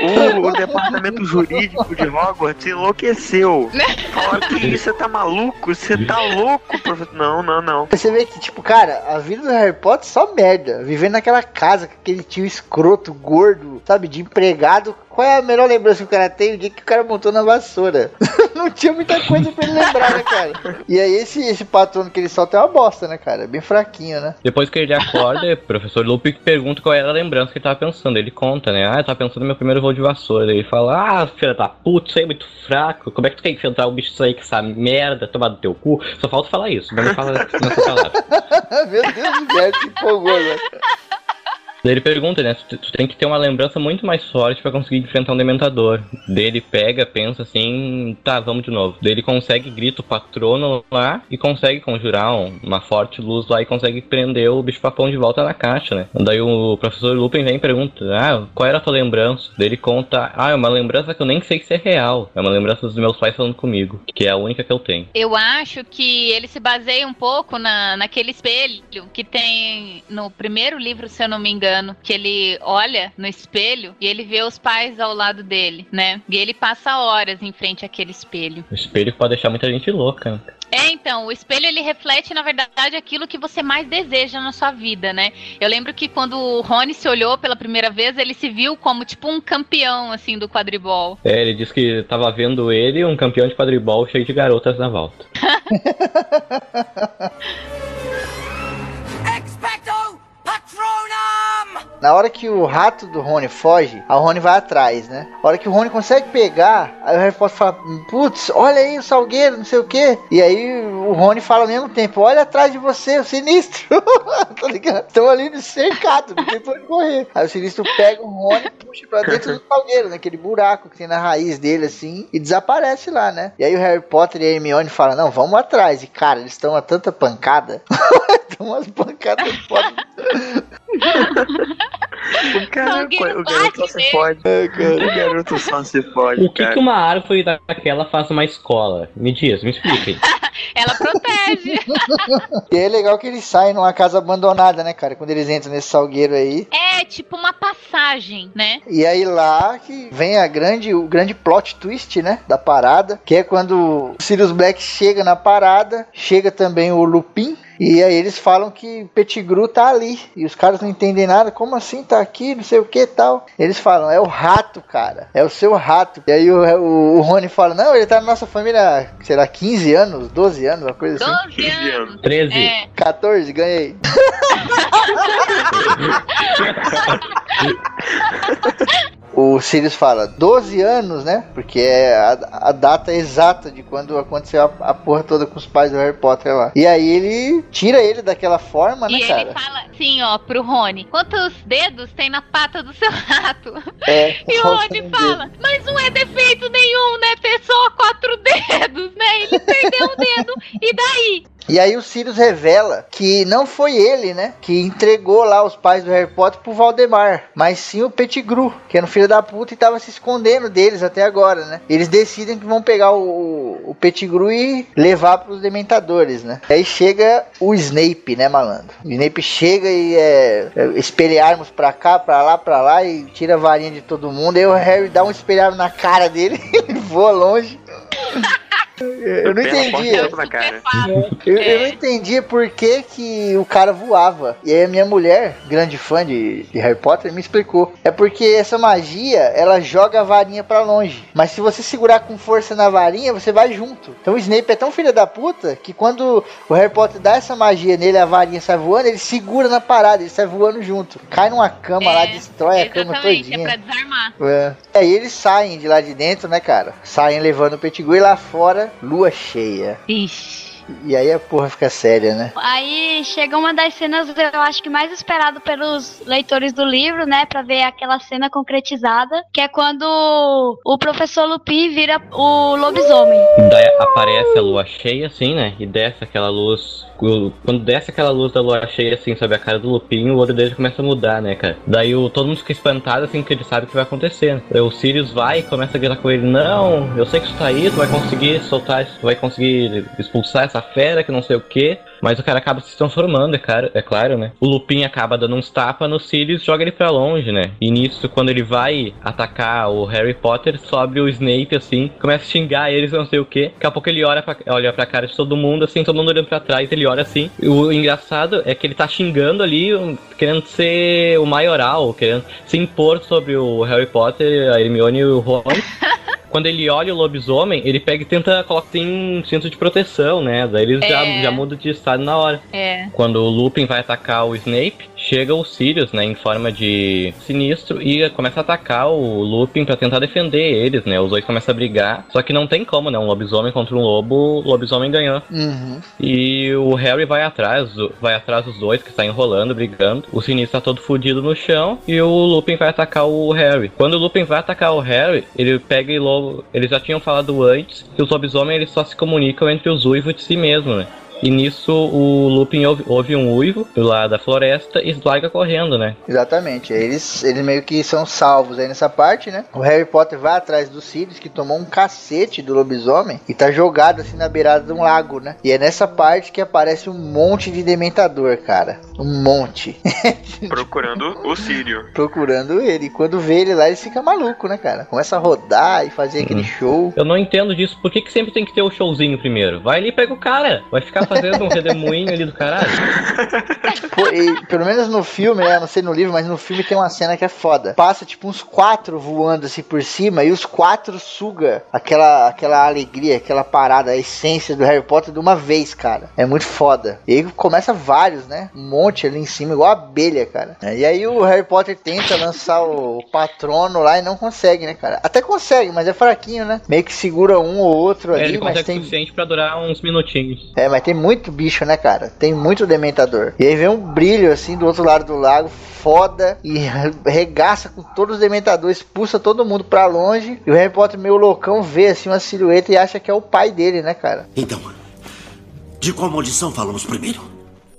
Speaker 5: O, o departamento jurídico de Hogwarts enlouqueceu. Fala que isso, você tá maluco? Você tá louco, professor? Não, não, não.
Speaker 2: Você vê que, tipo, cara, a vida do Harry Potter é só merda. Vivendo naquela casa com aquele tio escroto, gordo, sabe, de empregado. Qual é a melhor lembrança que o cara tem? O dia que o cara montou na vassoura. não tinha muita coisa pra ele lembrar, né, cara? E aí esse, esse patrono que ele solta é uma bosta, né, cara? É bem fraquinho, né?
Speaker 4: Depois que ele acorda, o professor Lupin pergunta qual era a lembrança que ele tava pensando. Ele conta, né? Ah, eu tava pensando no meu primeiro voo de vassoura. Ele fala, ah, filha da puta, isso aí é muito fraco. Como é que tu quer enfrentar o bicho isso aí com essa merda tomar do teu cu? Só falta falar isso, mas não fala nessa palavra.
Speaker 2: meu Deus do céu, se empolgou, né?
Speaker 4: Daí ele pergunta, né? Tu, tem que ter uma lembrança muito mais forte para conseguir enfrentar um dementador. Daí ele pega, pensa assim, tá, vamos de novo. Daí ele consegue, grita o patrono lá e consegue conjurar um, uma forte luz lá e consegue prender o bicho papão de volta na caixa, né? Daí o professor Lupin vem e pergunta, ah, qual era a tua lembrança? Daí ele conta, ah, é uma lembrança que eu nem sei se é real. É uma lembrança dos meus pais falando comigo, que é a única que eu tenho.
Speaker 3: Eu acho que ele se baseia um pouco na, naquele espelho que tem no primeiro livro, se eu não me engano que ele olha no espelho e ele vê os pais ao lado dele, né? E ele passa horas em frente àquele espelho.
Speaker 4: O espelho pode deixar muita gente louca.
Speaker 3: É, então, o espelho ele reflete, na verdade, aquilo que você mais deseja na sua vida, né? Eu lembro que quando o Rony se olhou pela primeira vez, ele se viu como tipo um campeão, assim, do quadribol.
Speaker 4: É, ele disse que tava vendo ele, um campeão de quadribol cheio de garotas na volta.
Speaker 2: Expecto Patronum! 么？Na hora que o rato do Rony foge, a Rony vai atrás, né? A hora que o Rony consegue pegar, aí o Harry Potter fala: Putz, olha aí o salgueiro, não sei o que. E aí o Rony fala ao mesmo tempo: Olha atrás de você, o sinistro. tá ligado? Estão ali no cercado, não tem pra onde correr. Aí o sinistro pega o Rony e puxa pra dentro do salgueiro, naquele buraco que tem na raiz dele, assim, e desaparece lá, né? E aí o Harry Potter e a Hermione falam: Não, vamos atrás. E cara, eles estão a tanta pancada. Estão umas pancadas foda.
Speaker 5: O cara, o garoto só se pode. É. O garoto só se pode.
Speaker 4: O que, que uma árvore daquela faz uma escola? Me diz, me explica aí.
Speaker 3: Ela protege.
Speaker 2: e é legal que eles saem numa casa abandonada, né, cara? Quando eles entram nesse salgueiro aí.
Speaker 3: É, tipo uma passagem, né?
Speaker 2: E aí lá que vem a grande, o grande plot twist, né? Da parada. Que é quando o Sirius Black chega na parada. Chega também o Lupin. E aí eles falam que Pettigrew tá ali. E os caras não entendem nada. Como assim tá aqui? Não sei o que tal. Eles falam, é o rato, cara. É o seu rato. E aí o, o, o Rony fala, não, ele tá na nossa família, será 15 anos, 12 anos, uma coisa
Speaker 3: 12
Speaker 2: assim.
Speaker 3: 12 anos.
Speaker 4: 13.
Speaker 3: É.
Speaker 2: 14, ganhei. o Sirius fala 12 anos, né? Porque é a, a data exata de quando aconteceu a, a, porra toda com os pais do Harry Potter lá. E aí ele tira ele daquela forma, né,
Speaker 3: e
Speaker 2: cara?
Speaker 3: E ele fala assim, ó, pro Rony: quantos dedos tem na pata do seu rato?
Speaker 2: É,
Speaker 3: e o Rony fala: mas não é defeito nenhum, né? Ter só quatro dedos, né? Ele perdeu um dedo, e daí?
Speaker 2: E aí o Sirius revela que não foi ele, né, que entregou lá os pais do Harry Potter pro Valdemar, mas sim o Pettigrew, que era um filho da puta e tava se escondendo deles até agora, né? Eles decidem que vão pegar o, o Pettigrew e levar pros Dementadores, né? Aí chega o Snape, né, malandro? O Snape chega e é, é espelharmos pra cá, pra lá, pra lá e tira a varinha de todo mundo. Aí o Harry dá um espelhado na cara dele, ele voa longe. Eu não entendi. Eu, eu, não entendi por que, que o cara voava. E aí a minha mulher, grande fã de, de, Harry Potter, me explicou. É porque essa magia, ela joga a varinha para longe. Mas se você segurar com força na varinha, você vai junto. Então o Snape é tão filho da puta que quando o Harry Potter dá essa magia nele, a varinha sai voando, ele segura na parada, ele sai voando junto. Cai numa cama é, lá, destrói a cama todinha.
Speaker 3: É pra desarmar.
Speaker 2: É. Aí eles saem de lá de dentro, né, cara? Saem levando o Pettigrew e lá fora lua cheia.
Speaker 3: Ixi.
Speaker 2: E aí a porra fica séria, né?
Speaker 6: Aí chega uma das cenas, eu acho que mais esperado pelos leitores do livro, né? Pra ver aquela cena concretizada, que é quando o professor Lupin vira o lobisomem.
Speaker 4: Daí aparece a lua cheia, assim, né? E desce aquela luz quando desce aquela luz da lua cheia, assim, sobre a cara do Lupin, o olho dele começa a mudar, né, cara? Daí o, todo mundo fica espantado, assim, que ele sabe o que vai acontecer. Daí o Sirius vai e começa a gritar com ele: Não, eu sei que tu tá aí, tu vai conseguir soltar, tu vai conseguir expulsar essa fera, que não sei o que. Mas o cara acaba se transformando, é claro, é claro, né? O Lupin acaba dando uns tapas no Sirius joga ele pra longe, né? E nisso, quando ele vai atacar o Harry Potter, sobe o Snape, assim, começa a xingar eles, não sei o que. Daqui a pouco ele olha pra, olha pra cara de todo mundo, assim, todo mundo olhando pra trás, ele olha assim. O engraçado é que ele tá xingando ali, querendo ser o maioral, querendo se impor sobre o Harry Potter, a Hermione e o Ron. quando ele olha o lobisomem, ele pega e tenta colocar em um cinto de proteção, né? Daí ele é. já, já muda de estado na hora.
Speaker 3: É.
Speaker 4: Quando o Lupin vai atacar o Snape, chega o Sirius, né, em forma de sinistro e começa a atacar o Lupin para tentar defender eles, né? Os dois começam a brigar, só que não tem como, né? Um lobisomem contra um lobo, o lobisomem ganhou.
Speaker 2: Uhum.
Speaker 4: E o Harry vai atrás, vai atrás dos dois que está enrolando, brigando. O sinistro tá todo fudido no chão e o Lupin vai atacar o Harry. Quando o Lupin vai atacar o Harry, ele pega e logo, eles já tinham falado antes que os lobisomens eles só se comunicam entre os uivos de si mesmo, né? E nisso o Lupin ouve, ouve um uivo do lado da floresta e larga correndo, né?
Speaker 2: Exatamente. Eles, eles meio que são salvos aí nessa parte, né? O Harry Potter vai atrás do Sirius, que tomou um cacete do lobisomem e tá jogado assim na beirada de um lago, né? E é nessa parte que aparece um monte de dementador, cara. Um monte.
Speaker 5: Procurando o Sírio.
Speaker 2: Procurando ele. E quando vê ele lá, ele fica maluco, né, cara? Começa a rodar e fazer aquele uhum. show.
Speaker 4: Eu não entendo disso. Por que, que sempre tem que ter o showzinho primeiro? Vai ali e pega o cara. Vai ficar fazendo um redemoinho ali do caralho.
Speaker 2: Pô, e, pelo menos no filme, né? Não sei no livro, mas no filme tem uma cena que é foda. Passa tipo uns quatro voando assim por cima e os quatro suga aquela, aquela alegria, aquela parada, a essência do Harry Potter de uma vez, cara. É muito foda. E aí começa vários, né? Um monte ali em cima, igual abelha, cara. E aí o Harry Potter tenta lançar o patrono lá e não consegue, né, cara? Até consegue, mas é fraquinho, né? Meio que segura um ou outro é, ali,
Speaker 4: ele
Speaker 2: mas
Speaker 4: tem... suficiente para durar uns minutinhos.
Speaker 2: É, mas tem muito bicho, né, cara? Tem muito dementador. E aí vem um brilho assim do outro lado do lago, foda, e regaça com todos os dementadores, expulsa todo mundo pra longe. E o Harry Potter, meio loucão, vê assim uma silhueta e acha que é o pai dele, né, cara?
Speaker 11: Então, de qual maldição falamos primeiro?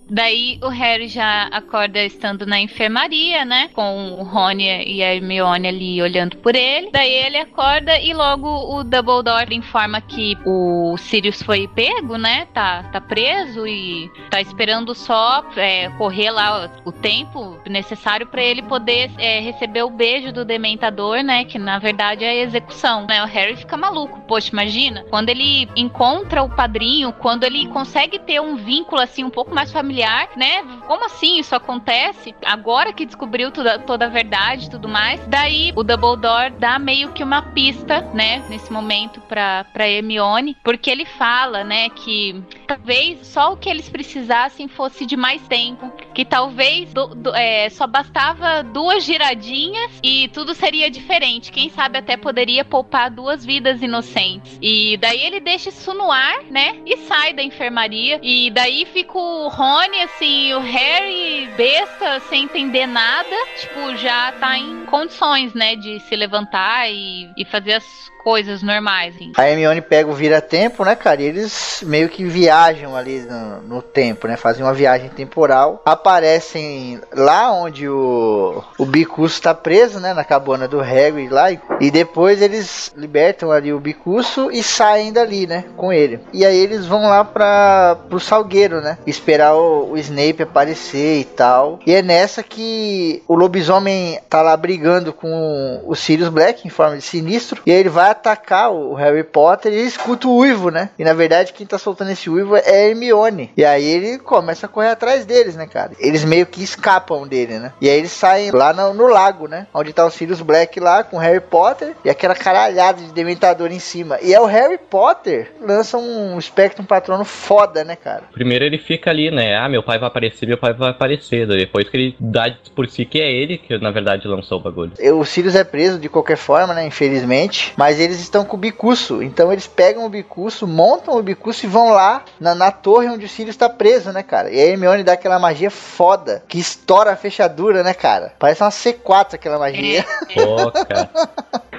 Speaker 3: Daí o Harry já acorda estando na enfermaria, né? Com o Rony e a Hermione ali olhando por ele. Daí ele acorda e logo o Dumbledore informa que o Sirius foi pego, né? Tá, tá preso e tá esperando só é, correr lá o tempo necessário para ele poder é, receber o beijo do Dementador, né? Que na verdade é a execução, né? O Harry fica maluco. Poxa, imagina quando ele encontra o padrinho, quando ele consegue ter um vínculo assim um pouco mais familiar familiar, né? Como assim isso acontece? Agora que descobriu toda, toda a verdade e tudo mais. Daí o Dumbledore dá meio que uma pista, né? Nesse momento pra, pra Hermione. Porque ele fala, né? Que talvez só o que eles precisassem fosse de mais tempo. Que talvez do, do, é, só bastava duas giradinhas e tudo seria diferente. Quem sabe até poderia poupar duas vidas inocentes. E daí ele deixa isso no ar, né? E sai da enfermaria. E daí fica o Rony Hermione, assim, o Harry, besta, sem entender nada, tipo, já tá em condições, né, de se levantar e, e fazer as coisas normais. Assim.
Speaker 2: A Hermione pega o vira-tempo, né, cara? E eles meio que viajam ali no, no, tempo, né? Fazem uma viagem temporal. Aparecem lá onde o, o Bicuço tá preso, né? Na cabana do Hagrid lá. E depois eles libertam ali o Bicuço e saem dali, né? Com ele. E aí eles vão lá para pro Salgueiro, né? Esperar o, o Snape aparecer e tal. E é nessa que o lobisomem tá lá brigando com o Sirius Black em forma de sinistro. E aí ele vai atacar o Harry Potter e escuta o uivo, né? E na verdade quem tá soltando esse uivo é Hermione. E aí ele começa a correr atrás deles, né, cara? Eles meio que escapam dele, né? E aí eles saem lá no, no lago, né? Onde tá o Sirius Black lá com o Harry Potter e aquela caralhada de dementador em cima. E é o Harry Potter lança um Spectrum Patrono foda, né, cara?
Speaker 4: Primeiro ele fica ali, né? Ah, meu pai vai aparecer, meu pai vai aparecer. Depois que ele dá por si que é ele que na verdade lançou o bagulho.
Speaker 2: O Sirius é preso de qualquer forma, né? Infelizmente. Mas eles estão com o bicuço. Então eles pegam o bicuço, montam o bicuço e vão lá na, na torre onde o Sirius está preso, né, cara? E a Hermione dá aquela magia foda que estoura a fechadura, né, cara? Parece uma C4 aquela magia.
Speaker 4: Pô, cara.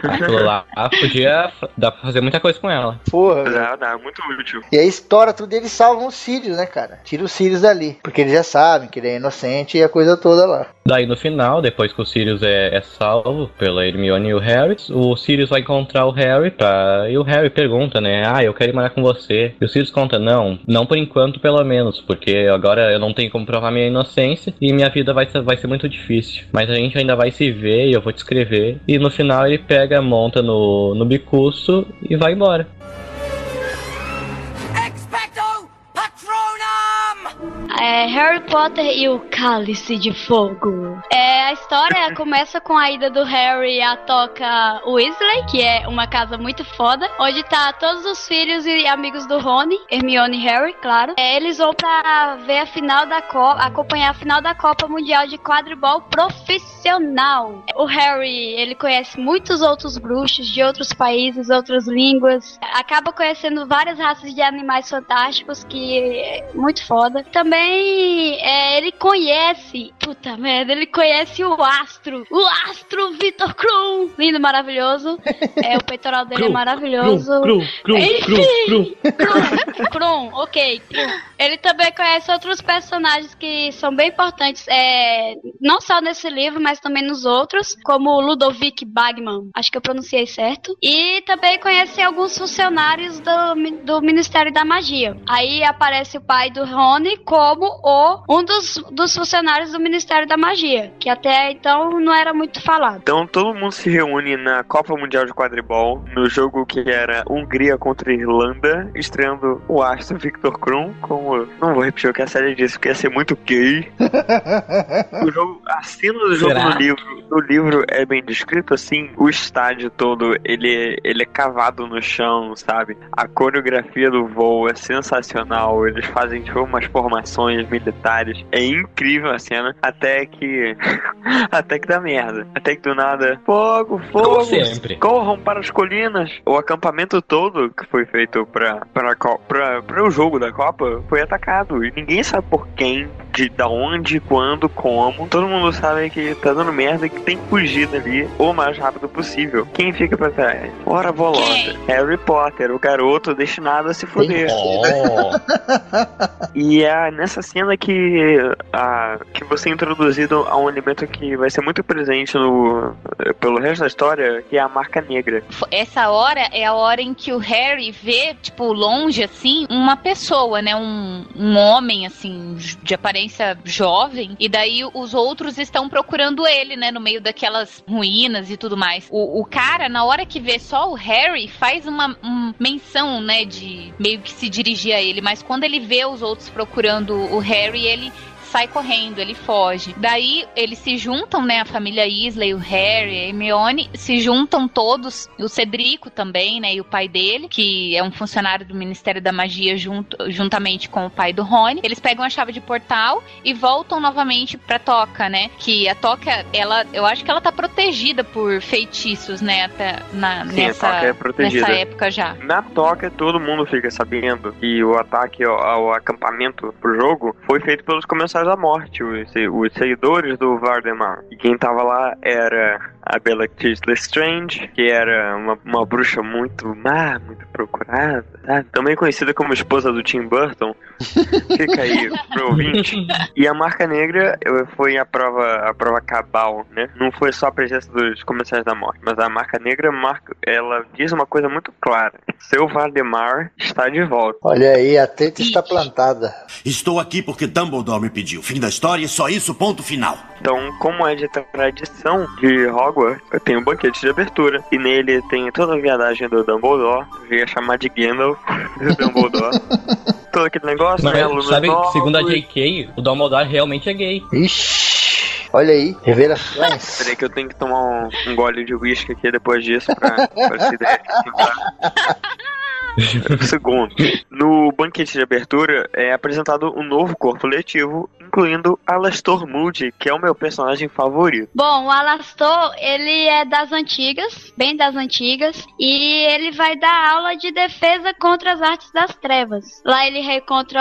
Speaker 4: Aquilo lá podia. dá pra fazer muita coisa com ela.
Speaker 2: Porra.
Speaker 5: Dá, dá, muito útil.
Speaker 2: E aí estoura tudo e eles salvam os Sirius, né, cara? Tira os Sirius dali. Porque eles já sabem que ele é inocente e a coisa toda lá.
Speaker 4: Daí no final, depois que o Sirius é, é salvo pela Hermione e o Harry, o Sirius vai encontrar o Harry pra... e o Harry pergunta, né? Ah, eu quero ir morar com você. E o Sirius conta, não, não por enquanto pelo menos, porque agora eu não tenho como provar minha inocência e minha vida vai ser, vai ser muito difícil. Mas a gente ainda vai se ver e eu vou te escrever. E no final ele pega, monta no, no bicuço e vai embora.
Speaker 6: É Harry Potter e o Cálice de Fogo. É, a história começa com a ida do Harry à toca Weasley, que é uma casa muito foda, onde tá todos os filhos e amigos do Rony, Hermione e Harry, claro. É, eles vão pra ver a final da Copa, acompanhar a final da Copa Mundial de Quadribol profissional. O Harry, ele conhece muitos outros bruxos de outros países, outras línguas, acaba conhecendo várias raças de animais fantásticos que é muito foda. Também é, ele conhece, puta merda, ele conhece o astro, o astro Vitor Krum, lindo, maravilhoso. É, o peitoral dele
Speaker 4: Krum,
Speaker 6: é maravilhoso.
Speaker 4: Krum, Krum,
Speaker 6: Enfim, Krum, Krum, ok. Krum. Ele também conhece outros personagens que são bem importantes, é, não só nesse livro, mas também nos outros, como o Ludovic Bagman, acho que eu pronunciei certo. E também conhece alguns funcionários do, do Ministério da Magia. Aí aparece o pai do Rony como o um dos, dos funcionários do Ministério da Magia, que até então não era muito falado.
Speaker 5: Então todo mundo se reúne na Copa Mundial de Quadribol, no jogo que era Hungria contra Irlanda, estreando o astro Victor Krum como... Não vou repetir o que a série disse, porque ia ser muito gay. o jogo, a cena do jogo
Speaker 4: Será?
Speaker 5: no livro, no livro é bem descrito assim, o estádio todo, ele, ele é cavado no chão, sabe? A coreografia do voo é sensacional, eles fazem tipo umas formações militares, é incrível a cena, até que até que dá merda, até que do nada, fogo, fogo,
Speaker 4: Como sempre.
Speaker 5: corram para as colinas. O acampamento todo que foi feito para para para o jogo da Copa foi atacado e ninguém sabe por quem, de da onde, quando, como. Todo mundo sabe que tá dando merda e que tem que fugir dali o mais rápido possível. Quem fica pra trás? Ora bolota. Harry Potter, o garoto destinado a se fuder.
Speaker 4: Oh,
Speaker 5: E é nessa cena que, a, que você é introduzido a um elemento que vai ser muito presente no, pelo resto da história, que é a marca negra.
Speaker 3: Essa hora é a hora em que o Harry vê, tipo, longe, assim, uma pessoa, né? Um, um homem, assim, de aparência jovem. E daí os outros estão procurando ele, né? No meio daquelas ruínas e tudo mais. O, o cara, na hora que vê só o Harry, faz uma um menção, né? De meio que se dirigir a ele. Mas quando ele vê os outros procurando o Harry, ele sai correndo, ele foge. Daí eles se juntam, né? A família Isley, o Harry, a Hermione, se juntam todos, o Cedrico também, né? E o pai dele, que é um funcionário do Ministério da Magia, junto, juntamente com o pai do Rony. Eles pegam a chave de portal e voltam novamente pra Toca, né? Que a Toca, ela, eu acho que ela tá protegida por feitiços, né? Até na,
Speaker 5: Sim, a
Speaker 3: nessa,
Speaker 5: Toca é protegida.
Speaker 3: nessa época já.
Speaker 5: Na toca, todo mundo fica sabendo que o ataque ao, ao acampamento pro jogo foi feito pelos Comensais da Morte, os, os seguidores do Vardemar. E quem tava lá era a Bellatrix Lestrange, que era uma, uma bruxa muito má, muito procurada, tá? também conhecida como esposa do Tim Burton. Fica aí pro ouvinte. E a marca negra foi a prova, a prova cabal, né? Não foi só a presença dos comerciais da morte, mas a marca negra marca, ela diz uma coisa muito clara: seu Valdemar está de volta.
Speaker 2: Olha aí, a treta está plantada.
Speaker 11: Estou aqui porque Dumbledore me pediu. Fim da história, só isso, ponto final.
Speaker 5: Então, como é de tradição de Hogwarts, tem um banquete de abertura. E nele tem toda a viadagem do Dumbledore. Eu ia chamar de Gandalf do Dumbledore. Todo aquele negócio,
Speaker 4: Mas,
Speaker 5: né?
Speaker 4: Sabe,
Speaker 5: novos.
Speaker 4: segundo a JK, o Dumbledore realmente é gay.
Speaker 2: Ixi, olha aí, revelações.
Speaker 5: Peraí que eu tenho que tomar um, um gole de uísque aqui depois disso pra, pra essa ideia. Segundo, no banquete de abertura é apresentado um novo corpo letivo, incluindo Alastor Moody, que é o meu personagem favorito.
Speaker 6: Bom, o Alastor, ele é das antigas, bem das antigas, e ele vai dar aula de defesa contra as artes das trevas. Lá ele reencontra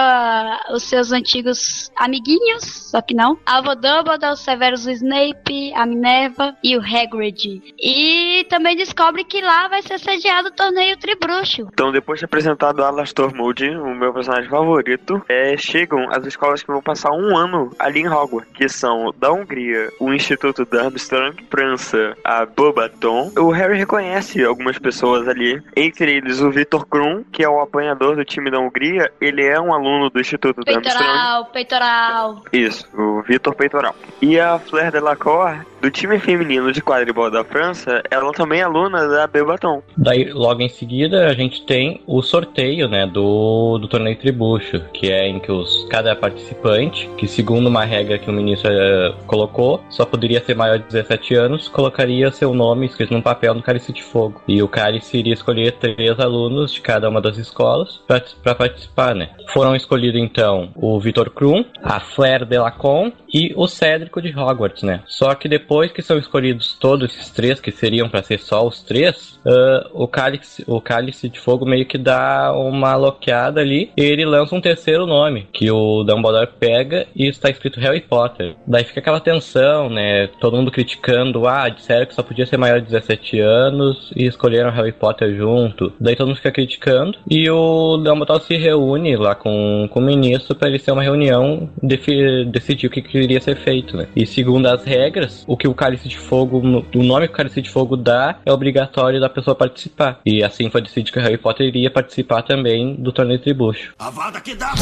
Speaker 6: os seus antigos amiguinhos, só que não, Alvo Dumbledore, o Severus Snape, a Minerva e o Hagrid. E também descobre que lá vai ser sediado o torneio Tribruxo.
Speaker 5: Então, depois de apresentado Alastor Moody, o meu personagem favorito, é, chegam as escolas que vão passar um ano ali em Hogwarts, que são da Hungria, o Instituto Durmstrang, França, a Bobaton. O Harry reconhece algumas pessoas ali, entre eles o Victor Krum, que é o apanhador do time da Hungria, ele é um aluno do Instituto Durmstrang.
Speaker 6: Peitoral, peitoral.
Speaker 5: Isso, o Vitor Peitoral. E a Fleur Delacour, do time feminino de quadribol da França, ela também é aluna da Bebaton.
Speaker 4: Daí, logo em seguida, a gente tem o sorteio, né, do, do torneio Tribucho, que é em que os, cada participante, que segundo uma regra que o ministro eh, colocou, só poderia ser maior de 17 anos, colocaria seu nome escrito num papel no cálice de fogo. E o cálice iria escolher três alunos de cada uma das escolas para participar, né. Foram escolhidos, então, o Vitor Krum, a Flair Delacon e o Cédrico de Hogwarts, né. Só que depois que são escolhidos todos esses três, que seriam para ser só os três, ah, o, cálice, o cálice de fogo meio que dá uma loqueada ali e ele lança um terceiro nome, que o Dumbledore pega e está escrito Harry Potter. Daí fica aquela tensão, né? Todo mundo criticando, ah, disseram que só podia ser maior de 17 anos e escolheram Harry Potter junto. Daí todo mundo fica criticando e o Dumbledore se reúne lá com, com o ministro para ele ser uma reunião decidir o que, que iria ser feito, né? E segundo as regras, o que o Cálice de Fogo, o nome que o Cálice de Fogo dá é obrigatório da pessoa participar. E assim foi decidido que Harry Potter iria participar também do torneio Tribucho.
Speaker 11: Avada que dá!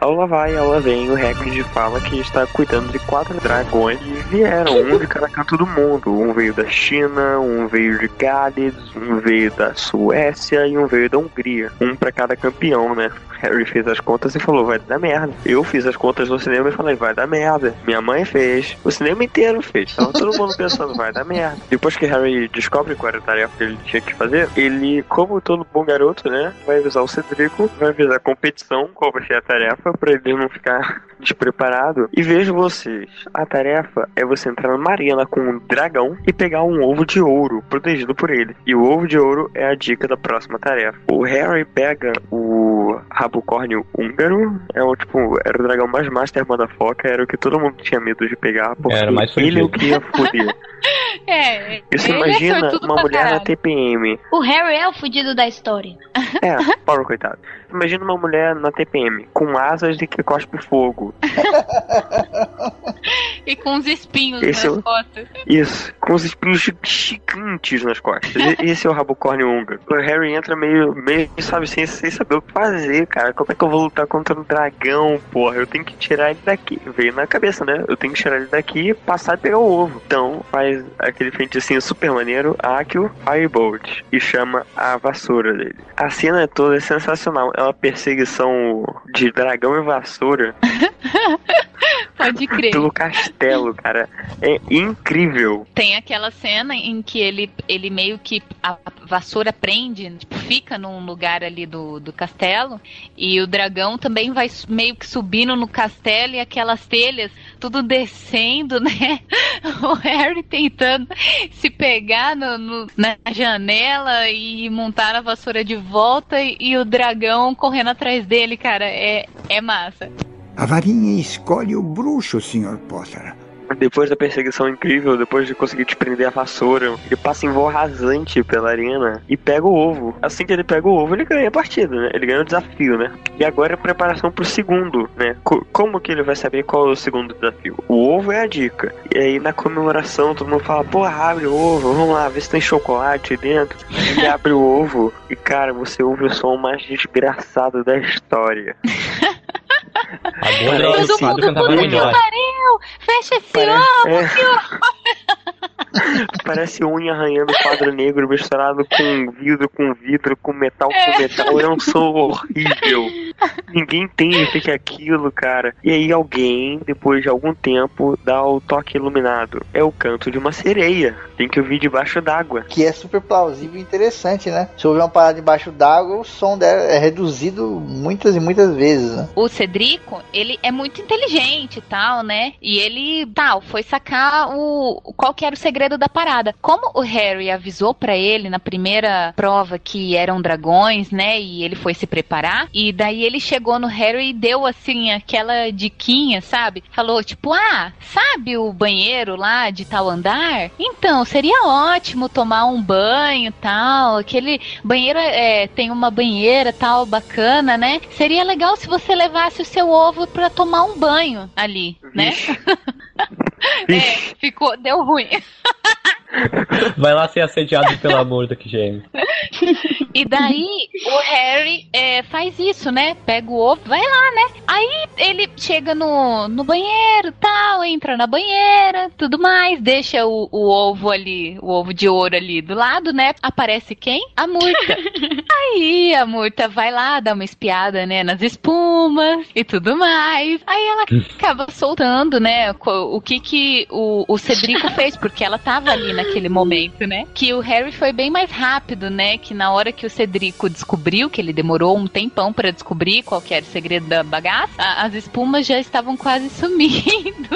Speaker 5: Aula vai, aula vem, o Hagrid fala que está cuidando de quatro dragões que vieram, um de cada canto do mundo. Um veio da China, um veio de Gales, um veio da Suécia e um veio da Hungria. Um para cada campeão, né? Harry fez as contas e falou, vai dar merda. Eu fiz as contas no cinema e falei, vai dar merda. Minha mãe fez, o cinema inteiro fez. Tava todo mundo pensando, vai dar merda. Depois que Harry descobre qual era a tarefa que ele tinha que fazer, ele, como todo bom garoto, né, vai avisar o Cedrico, vai avisar a competição, qual vai ser a tarefa, pra ele não ficar despreparado. E vejo vocês, a tarefa é você entrar numa arena com um dragão e pegar um ovo de ouro, protegido por ele. E o ovo de ouro é a dica da próxima tarefa. O Harry pega o rabocórnio húngaro, é o tipo, era o dragão mais master motherfucker, era o que todo mundo tinha medo de pegar, porque
Speaker 4: Era mais
Speaker 5: ele é o
Speaker 4: fudido.
Speaker 5: que ia foder.
Speaker 3: É,
Speaker 5: E você
Speaker 3: é
Speaker 5: imagina uma mulher na
Speaker 3: caralho.
Speaker 5: TPM.
Speaker 6: O Harry é o fudido da história.
Speaker 5: É, pobre coitado. Imagina uma mulher na TPM, com asas de que cospe fogo.
Speaker 3: E com uns espinhos
Speaker 5: Esse
Speaker 3: nas
Speaker 5: é
Speaker 3: costas.
Speaker 5: Isso, com os espinhos gigantes nas costas. Esse é o rabocórnio húngaro. O Harry entra meio, meio sabe, sem, sem saber o que fazer, cara. Como é que eu vou lutar contra um dragão, porra? Eu tenho que tirar ele daqui. Veio na cabeça, né? Eu tenho que tirar ele daqui, passar e pegar o ovo. Então, faz aquele feiticinho super maneiro, Akio Firebolt, e chama a vassoura dele. A cena toda é sensacional. É uma perseguição de dragão e vassoura
Speaker 3: Pode crer.
Speaker 5: pelo castelo, cara. É incrível.
Speaker 3: Tem aquela cena em que ele, ele meio que a vassoura prende, tipo, fica num lugar ali do, do castelo, e o dragão também vai meio que subindo no castelo e aquelas telhas tudo descendo, né? O Harry tentando se pegar no, no- na janela e montar a vassoura de volta e, e o dragão correndo atrás dele, cara, é, é massa.
Speaker 9: A varinha escolhe o bruxo, Sr. Potter.
Speaker 5: Depois da perseguição incrível, depois de conseguir te prender a vassoura, ele passa em voo rasante pela arena e pega o ovo. Assim que ele pega o ovo, ele ganha a partida, né? Ele ganha o desafio, né? E agora é preparação pro segundo, né? Co- como que ele vai saber qual é o segundo desafio? O ovo é a dica. E aí na comemoração todo mundo fala, pô, abre o ovo, vamos lá, vê se tem chocolate dentro. Ele abre o ovo e, cara, você ouve o som mais desgraçado da história.
Speaker 4: Agora
Speaker 5: Todo
Speaker 4: esse quadro
Speaker 5: mundo
Speaker 4: cantava
Speaker 5: puta que
Speaker 4: melhor.
Speaker 3: Pariu! Fecha esse
Speaker 5: Parece-
Speaker 3: ovo,
Speaker 5: é.
Speaker 3: que!
Speaker 5: Parece unha arranhando quadro negro misturado com vidro com vidro, com metal com metal. É um som horrível. Ninguém entende o que é aquilo, cara. E aí alguém, depois de algum tempo, dá o toque iluminado. É o canto de uma sereia. Tem que ouvir debaixo d'água.
Speaker 2: Que é super plausível e interessante, né? Se houver uma parada debaixo d'água, o som dela é reduzido muitas e muitas vezes, né?
Speaker 3: O Ele é muito inteligente e tal, né? E ele, tal, foi sacar o qual que era o segredo da parada. Como o Harry avisou pra ele na primeira prova que eram dragões, né? E ele foi se preparar. E daí ele chegou no Harry e deu assim aquela diquinha, sabe? Falou tipo, ah, sabe o banheiro lá de tal andar? Então seria ótimo tomar um banho, tal. Aquele banheiro é, tem uma banheira tal bacana, né? Seria legal se você levasse o seu ovo pra tomar um banho ali, né? é, ficou, deu ruim.
Speaker 4: Vai lá ser assediado pelo amor do que gêmeo.
Speaker 3: E daí o Harry é, faz isso, né? Pega o ovo, vai lá, né? Aí ele chega no, no banheiro, tal, entra na banheira, tudo mais, deixa o, o ovo ali, o ovo de ouro ali do lado, né? Aparece quem? A Murta. Aí a Murta vai lá, dá uma espiada, né, nas espumas e tudo mais. Aí ela acaba soltando, né, o que que o, o Cedrico fez, porque ela tava ali naquele momento, né? Que o Harry foi bem mais rápido, né? Que na hora que o Cedrico descobriu, que ele demorou um tempão pra descobrir qual que era o segredo da bagaça, a- as espumas já estavam quase sumindo.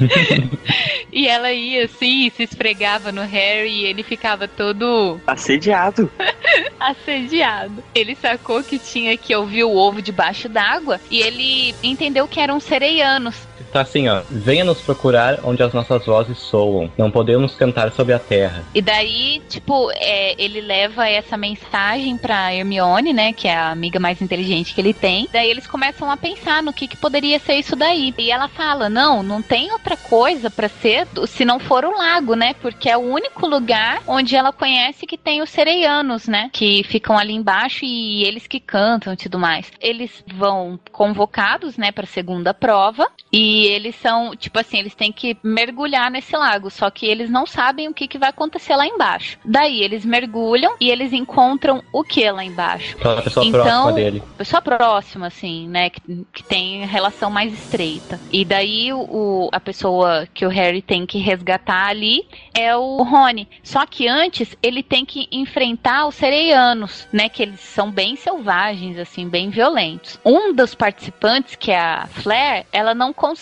Speaker 3: e ela ia assim, se esfregava no Harry e ele ficava todo
Speaker 5: Assediado.
Speaker 3: assediado. Ele sacou que tinha que ouvir o ovo debaixo d'água e ele entendeu que eram sereianos.
Speaker 4: Tá assim, ó. Venha nos procurar onde as nossas vozes soam. Não podemos cantar sobre a terra.
Speaker 3: E daí, tipo, é, ele leva essa mensagem pra Hermione, né? Que é a amiga mais inteligente que ele tem. Daí eles começam a pensar no que, que poderia ser isso daí. E ela fala: não, não tem outra coisa pra ser se não for o lago, né? Porque é o único lugar onde ela conhece que tem os sereianos, né? Que ficam ali embaixo e eles que cantam e tudo mais. Eles vão convocados, né, pra segunda prova. E eles são, tipo assim, eles têm que mergulhar nesse lago. Só que eles não sabem o que, que vai acontecer lá embaixo. Daí eles mergulham e eles encontram o que lá embaixo?
Speaker 4: Aquela pessoa
Speaker 3: Então,
Speaker 4: próxima dele.
Speaker 3: Pessoa próxima, assim, né? Que, que tem relação mais estreita. E daí o, o- a pessoa que o Harry tem que resgatar ali é o Rony. Só que antes ele tem que enfrentar os sereianos, né? Que eles são bem selvagens, assim, bem violentos. Um dos participantes, que é a Flair, ela não consegue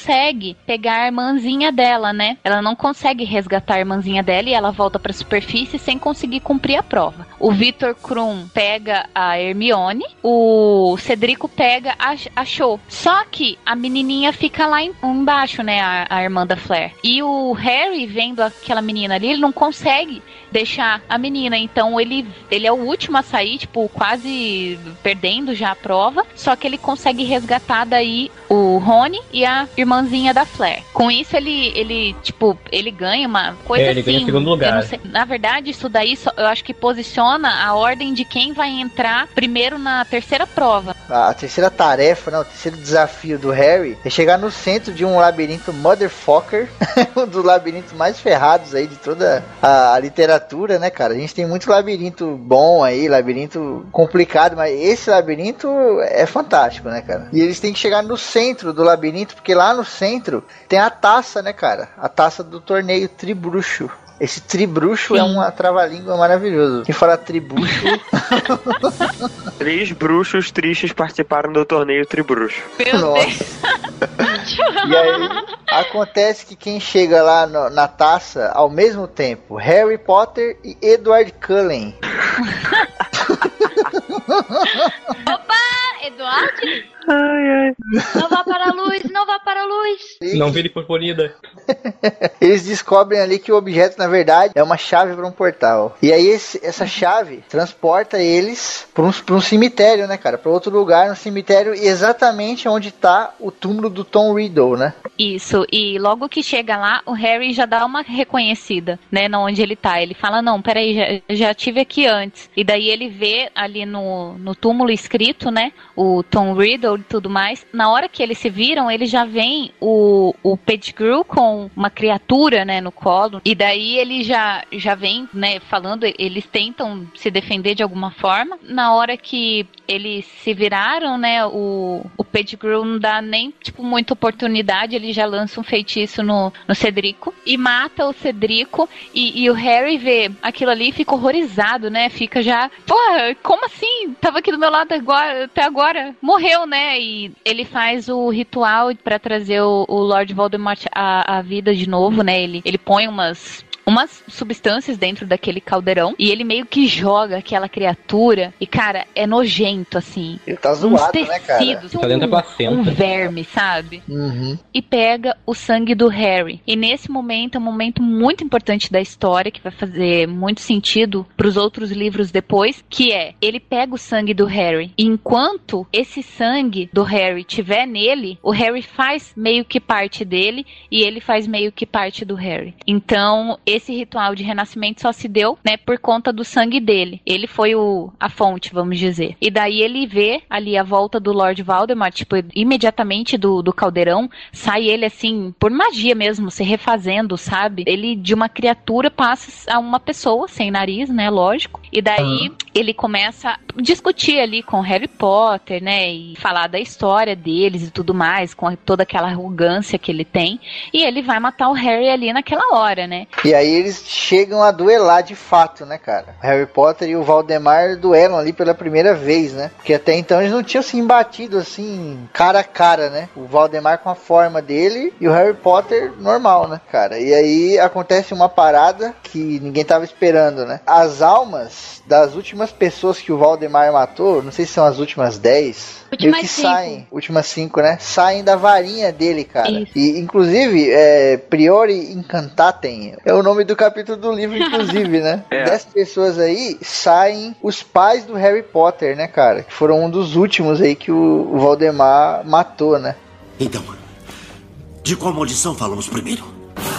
Speaker 3: pegar a irmãzinha dela, né? Ela não consegue resgatar a irmãzinha dela e ela volta pra superfície sem conseguir cumprir a prova. O Victor Krum pega a Hermione, o Cedrico pega a, a. Só que a menininha fica lá em- embaixo, né? A, a irmã da Flair. E o Harry, vendo aquela menina ali, ele não consegue deixar a menina. Então ele, ele é o último a sair, tipo, quase perdendo já a prova. Só que ele consegue resgatar daí o Rony e a irmãzinha da Flair. Com isso, ele, ele tipo, ele ganha uma coisa
Speaker 4: É, ele
Speaker 3: assim.
Speaker 4: ganha segundo
Speaker 3: eu
Speaker 4: lugar.
Speaker 3: não sei- na verdade, isso daí só- eu acho que posiciona a ordem de quem vai entrar primeiro na terceira prova.
Speaker 2: A a terceira tarefa, não, o terceiro desafio do Harry é chegar no centro de um labirinto motherfucker, um dos labirintos mais ferrados aí de toda a, a literatura, né, cara? A gente tem muito labirinto bom aí, labirinto complicado, mas esse labirinto é fantástico, né, cara? E eles têm que chegar no centro do labirinto, porque lá no centro tem a taça, né, cara? A taça do torneio Tribruxo. Esse tribruxo é uma trava-língua maravilhoso. Quem fala tribuxo
Speaker 5: Três bruxos tristes participaram do torneio Tribruxo.
Speaker 2: Nossa. E aí acontece que quem chega lá no- na taça ao mesmo tempo, Harry Potter e Edward Cullen.
Speaker 6: Opa! Eduardo? Ai, ai. Não vá para a luz, não vá para a luz.
Speaker 4: Não vire purpurida.
Speaker 2: Eles descobrem ali que o objeto, na verdade, é uma chave para um portal. E aí esse- essa chave transporta eles para um, pra um cemitério, né, cara? Para outro lugar, no cemitério, exatamente onde tá o túmulo do Tom Riddle, né?
Speaker 3: Isso, e logo que chega lá, o Harry já dá uma reconhecida, né, na onde ele tá. Ele fala, não, peraí, já, já tive aqui antes. E daí ele vê ali no, no túmulo escrito, né, o Tom Riddle e tudo mais. Na hora que eles se viram, ele já vem o, o Pettigrew com uma criatura, né, no colo. E daí ele já, já vem, né, falando, eles tentam se defender de alguma forma. Na hora que eles se viraram, né, o, o Pettigrew não dá nem, tipo, muita oportunidade, ele já lança um feitiço no, no Cedrico e mata o Cedrico e, e o Harry vê aquilo ali e fica horrorizado, né, fica já, porra, como assim? Tava aqui do meu lado agora, até agora, morreu, né, e ele faz o ritual pra trazer o, o Lord Voldemort à, à vida de novo, né, ele, ele põe umas umas substâncias dentro daquele caldeirão e ele meio que joga aquela criatura e cara é nojento assim
Speaker 2: Ele tá
Speaker 3: uns
Speaker 2: zoado, né, cara?
Speaker 3: tecidos
Speaker 4: Tá dentro da
Speaker 3: um,
Speaker 4: placenta.
Speaker 3: um verme sabe
Speaker 2: Uhum.
Speaker 3: e pega o sangue do Harry. E nesse momento é um momento muito importante da história que vai fazer muito sentido para os outros livros depois, que é ele pega o sangue do Harry. E enquanto esse sangue do Harry tiver nele, o Harry faz meio que parte dele e ele faz meio que parte do Harry. Então, esse ritual de renascimento só se deu, né, por conta do sangue dele. Ele foi o a fonte, vamos dizer. E daí ele vê ali a volta do Lord Voldemort, tipo, imediatamente do, do caldeirão, sai ele assim, por magia mesmo, se refazendo, sabe? Ele de uma criatura passa a uma pessoa sem nariz, né, lógico. E daí ele começa a discutir ali com Harry Potter, né, e falar da história deles e tudo mais, com toda aquela arrogância que ele tem. E ele vai matar o Harry ali naquela hora, né?
Speaker 2: E aí eles chegam a duelar de fato, né, cara? Harry Potter e o Valdemar duelam ali pela primeira vez, né? Porque até então eles não tinham se embatido assim, cara a cara, né? O Valdemar com a forma dele e o Harry Potter normal, né, cara? E aí acontece uma parada que ninguém tava esperando, né? As almas das últimas pessoas que o Valdemar matou, não sei se são as últimas 10, meio
Speaker 6: Últimas
Speaker 2: que
Speaker 6: cinco.
Speaker 2: saem, últimas 5, né? Saem da varinha dele, cara.
Speaker 3: Isso.
Speaker 2: E inclusive, é, Priori Incantatem é o nome do capítulo do livro, inclusive, né?
Speaker 5: É.
Speaker 2: Dessas pessoas aí saem os pais do Harry Potter, né, cara? Que foram um dos últimos aí que o, o Valdemar matou, né?
Speaker 11: Então, de qual maldição falamos primeiro?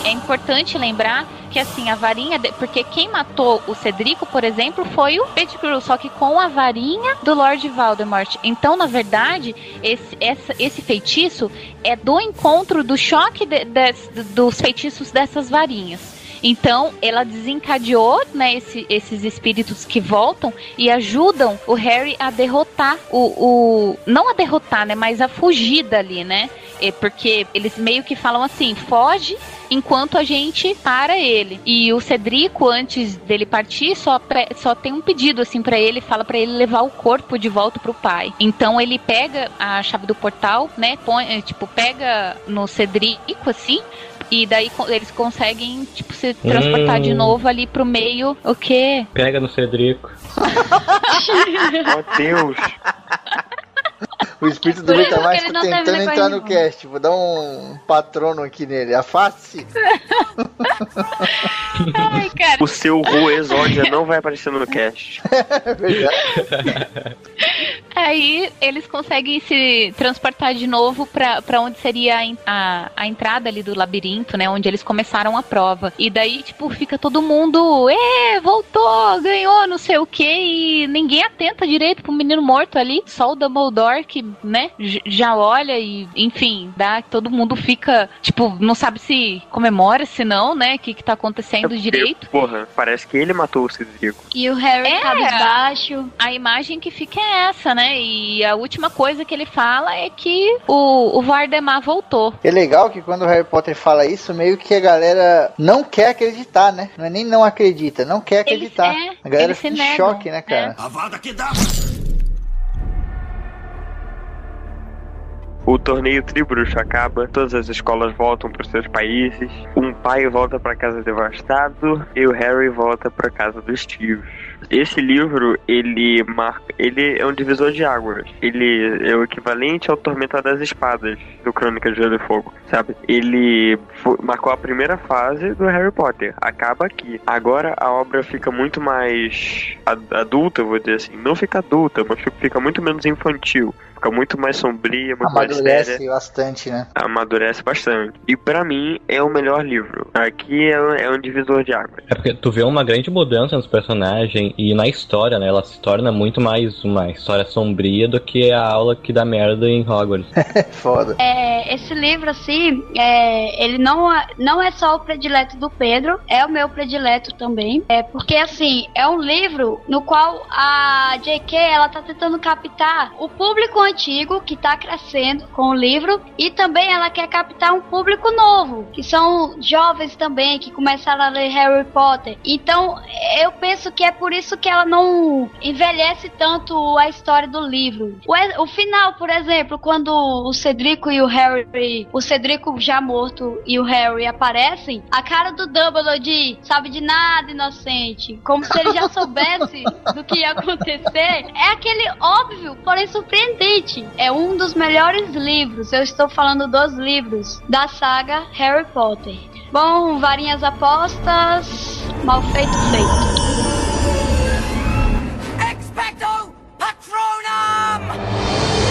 Speaker 3: É importante lembrar que assim, a varinha. de- Porque quem matou o Cedrico, por exemplo, foi o Pettigrew, só que com a varinha do Lord Voldemort. Então, na verdade, esse, essa- esse feitiço é do encontro do choque de- des- dos feitiços dessas varinhas. Então, ela desencadeou né, esse- esses espíritos que voltam e ajudam o Harry a derrotar o, o. Não a derrotar, né? Mas a fugir dali, né? É porque eles meio que falam assim: foge enquanto a gente para ele. E o Cedrico, antes dele partir, só, pre- só tem um pedido assim para ele, fala para ele levar o corpo de volta pro pai. Então ele pega a chave do portal, né? Põe, eh, tipo, pega no Cedrico assim. E daí eles conseguem, tipo, se transportar
Speaker 4: Hum.
Speaker 3: de novo ali pro meio. O quê?
Speaker 4: Pega no Cedrico.
Speaker 5: Oh, Deus.
Speaker 2: O espírito do tá
Speaker 6: não
Speaker 2: tentando entrar no cast. Vou dar um patrono aqui nele. Afaste-se.
Speaker 3: Ai, cara.
Speaker 5: O seu Ru Exódia não vai aparecer no cast.
Speaker 2: É verdade.
Speaker 3: Aí eles conseguem se transportar de novo pra pra onde seria a, a, a entrada ali do labirinto, né? Onde eles começaram a prova. E daí, tipo, fica todo mundo, é, voltou, ganhou, não sei o que, e ninguém atenta direito pro menino morto ali. Só o Dumbledore que, né, já olha e, enfim, dá, todo mundo fica, tipo, não sabe se comemora, se não, né? O que, que tá acontecendo direito.
Speaker 5: Porra, parece que ele matou o Cedrico.
Speaker 6: E o Harry
Speaker 3: É.
Speaker 6: cabisbaixo.
Speaker 3: A imagem que fica é essa, né? E a última coisa que ele fala é que o, o Vardemar voltou.
Speaker 2: É legal que quando o Harry Potter fala isso, meio que a galera não quer acreditar, né? Não é nem não acredita, não quer acreditar.
Speaker 3: é,
Speaker 2: a galera
Speaker 3: eles
Speaker 2: fica em choque, né, cara?
Speaker 11: Avada que dá!
Speaker 5: O torneio Tribruxo acaba, todas as escolas voltam para seus países, um pai volta para casa devastado e o Harry volta para casa dos tios. Esse livro, ele marca, ele é um divisor de águas. Ele é o equivalente ao Tormenta das Espadas do Crônica de Gelo e Fogo, sabe? Ele fo- marcou a primeira fase do Harry Potter. Acaba aqui. Agora a obra fica muito mais ad- adulta, vou dizer assim. Não fica adulta, mas fica muito menos infantil. Fica muito mais sombria, muito mais séria
Speaker 2: Amadurece bastante, né?
Speaker 5: amadurece bastante. E pra mim é o melhor livro. Aqui é, um- é um divisor de águas.
Speaker 4: É porque tu vê uma grande mudança nos personagens e na história, né? Ela se torna muito mais uma história sombria do que a aula que dá merda em Hogwarts.
Speaker 2: Foda.
Speaker 6: É, esse livro, assim, é, ele não, é- não é só o predileto do Pedro, é o meu predileto também. É porque, assim, é um livro no qual a J.K. ela tá tentando captar o público antigo que tá crescendo com o livro e também ela quer captar um público novo, que são jovens também que começaram a ler Harry Potter. Então, eu penso que é por isso que ela não envelhece tanto a história do livro. O, o final, por exemplo, quando o Cedrico e o Harry, o Cedrico já morto e o Harry aparecem, a cara do Dumbledore de sabe de nada, inocente, como se ele já soubesse do que ia acontecer, é aquele óbvio, porém surpreendente. Smith é um dos melhores livros, eu estou falando dos livros, da saga Harry Potter. Bom, varinhas apostas, mal feito feito. Expecto Patronum!